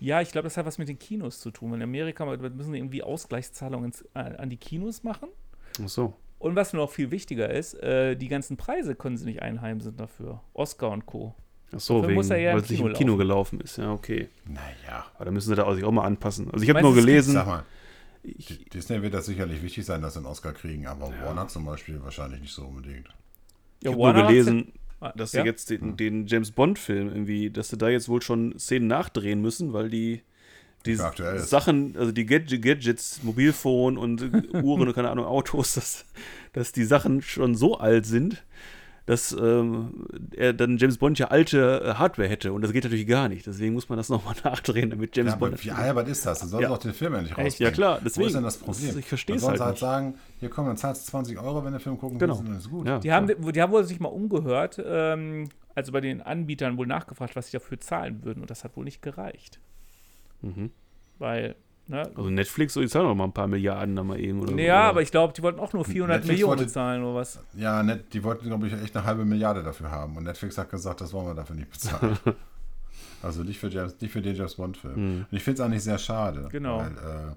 Ja, ich glaube, das hat was mit den Kinos zu tun. In Amerika müssen irgendwie Ausgleichszahlungen äh, an die Kinos machen. Ach so. Und was noch viel wichtiger ist, äh, die ganzen Preise können sie nicht einheimsen dafür. Oscar und Co. Ach so, wegen, muss er ja im weil es nicht Kino im Kino gelaufen ist. Ja, okay. Naja. Aber da müssen sie da auch sich auch mal anpassen. Also ich habe nur gelesen. Sag mal, Ich, Disney wird das sicherlich wichtig sein, dass sie einen Oscar kriegen, aber Warner zum Beispiel wahrscheinlich nicht so unbedingt. Ich habe Warner nur gelesen, ja- dass ja? sie jetzt den, den James Bond-Film irgendwie, dass sie da jetzt wohl schon Szenen nachdrehen müssen, weil die, die. Sachen, also die Gadget, Gadgets, Mobilfon und Uhren und keine Ahnung, Autos, dass, dass die Sachen schon so alt sind, dass ähm, er dann James Bond ja alte äh, Hardware hätte und das geht natürlich gar nicht. Deswegen muss man das nochmal nachdrehen, damit James Ja, aber Bond. wie albert ist das? Du sollst Ja. doch den Film endlich Echt? rausbringen. Ja, klar, Wo deswegen. ist denn das Das- Problem? ich verstehe Dann es sollen halt sie halt nicht. sagen, hier komm, dann zahlst du 20 Euro, wenn du den Film gucken Genau. willst, und dann ist gut. Ja, Die haben, die haben wohl sich mal umgehört, ähm, also bei den Anbietern wohl nachgefragt, was sie dafür zahlen würden. Und das hat wohl nicht gereicht. Mhm. Weil, ne? Also Netflix, so die zahlen noch mal ein paar Milliarden da mal eben. Oder so, Ja, oder? aber ich glaube, die wollten auch nur 400 Netflix Millionen wollte- bezahlen oder was. Ja, net, die wollten, glaube ich, echt eine halbe Milliarde dafür haben. Und Netflix hat gesagt, das wollen wir dafür nicht bezahlen. also nicht für, James, nicht für den James Bond-Film. Hm. Und ich finde es auch nicht sehr schade. Genau. Weil äh,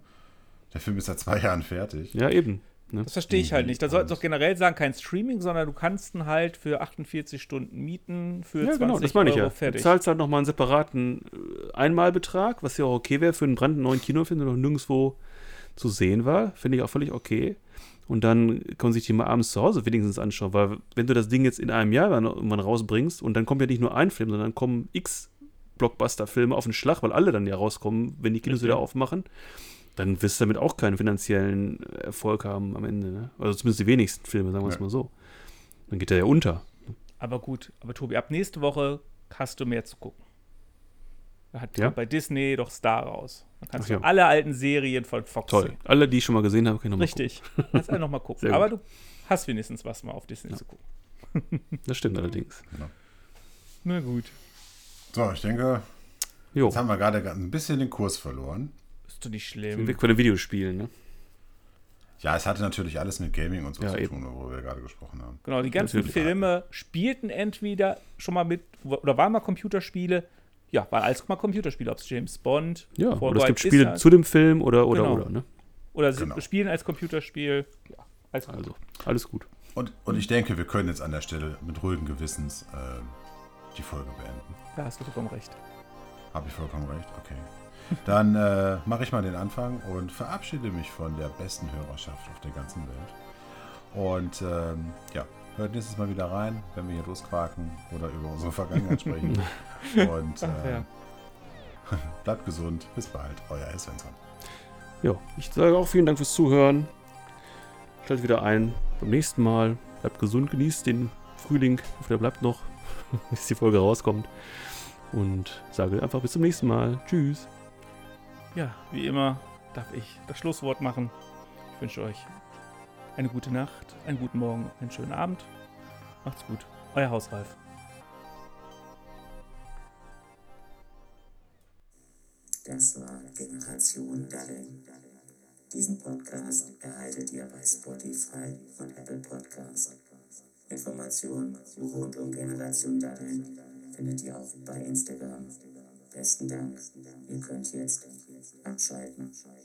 der Film ist seit zwei Jahren fertig. Ja, eben. Ne? Das verstehe ich halt nicht. Da sollten sie doch generell sagen, kein Streaming, sondern du kannst ihn halt für 48 Stunden mieten, für Ja, 20 genau, das meine ich Euro ja. fertig. Du zahlst halt nochmal einen separaten äh, Einmalbetrag, was ja auch okay wäre für einen brandneuen Kinofilm, der noch nirgendwo zu sehen war. Finde ich auch völlig okay. Und dann kann man sich die mal abends zu Hause wenigstens anschauen, weil wenn du das Ding jetzt in einem Jahr dann irgendwann rausbringst und dann kommt ja nicht nur ein Film, sondern kommen x Blockbuster-Filme auf den Schlag, weil alle dann ja rauskommen, wenn die Kinos Richtig. wieder aufmachen, dann wirst du damit auch keinen finanziellen Erfolg haben am Ende. Ne? Also zumindest die wenigsten Filme, sagen wir es Ja. mal so. Dann geht er ja unter. Aber gut, aber Tobi, ab nächste Woche hast du mehr zu gucken. Da hat Ja? bei Disney doch Star raus. Dann kannst Ach du ja. alle alten Serien von Fox Toll. sehen. Alle, die ich schon mal gesehen habe, kann ich nochmal Richtig. Kannst alle nochmal gucken. Aber du hast wenigstens was mal auf Disney zu gucken. gucken. Das stimmt allerdings. Na gut. So, ich denke, Jo, jetzt haben wir gerade ein bisschen den Kurs verloren. Doch nicht schlimm. weg von den Videospielen, ne? Ja, es hatte natürlich alles mit Gaming und so Ja, zu eben. tun, worüber wir gerade gesprochen haben. Genau, die ganzen Natürlich. Filme spielten entweder schon mal mit, oder waren mal Computerspiele. Ja, waren alles mal Computerspiele, ob es James Bond, Ja, oder es gibt Spiele ist, zu dem Film oder, oder, Genau. oder, ne? oder sie Genau. spielen als Computerspiel. Ja, als Also, alles gut. Und, und ich denke, wir können jetzt an der Stelle mit ruhigen Gewissens äh, die Folge beenden. da hast du vollkommen recht. Habe ich vollkommen recht? Okay. Dann äh, mache ich mal den Anfang und verabschiede mich von der besten Hörerschaft auf der ganzen Welt. Und ähm, ja, hört nächstes Mal wieder rein, wenn wir hier losquaken oder über unsere Vergangenheit sprechen. Und Ach, äh, ja. bleibt gesund. Bis bald. Euer S. Svensson. Ja, ich sage auch vielen Dank fürs Zuhören. Schaltet wieder ein beim nächsten Mal. Bleibt gesund, genießt den Frühling. Ich hoffe, der bleibt noch, bis die Folge rauskommt. Und sage einfach bis zum nächsten Mal. Tschüss. Ja, wie immer darf ich das Schlusswort machen. Ich wünsche euch eine gute Nacht, einen guten Morgen, einen schönen Abend. Macht's gut. Euer Hausreif. Das war Generation Daddel. Diesen Podcast erhaltet ihr bei Spotify und Apple Podcast. Informationen rund um Generation Daddel findet ihr auch bei Instagram. Besten Dank. Ihr könnt jetzt outside, outside.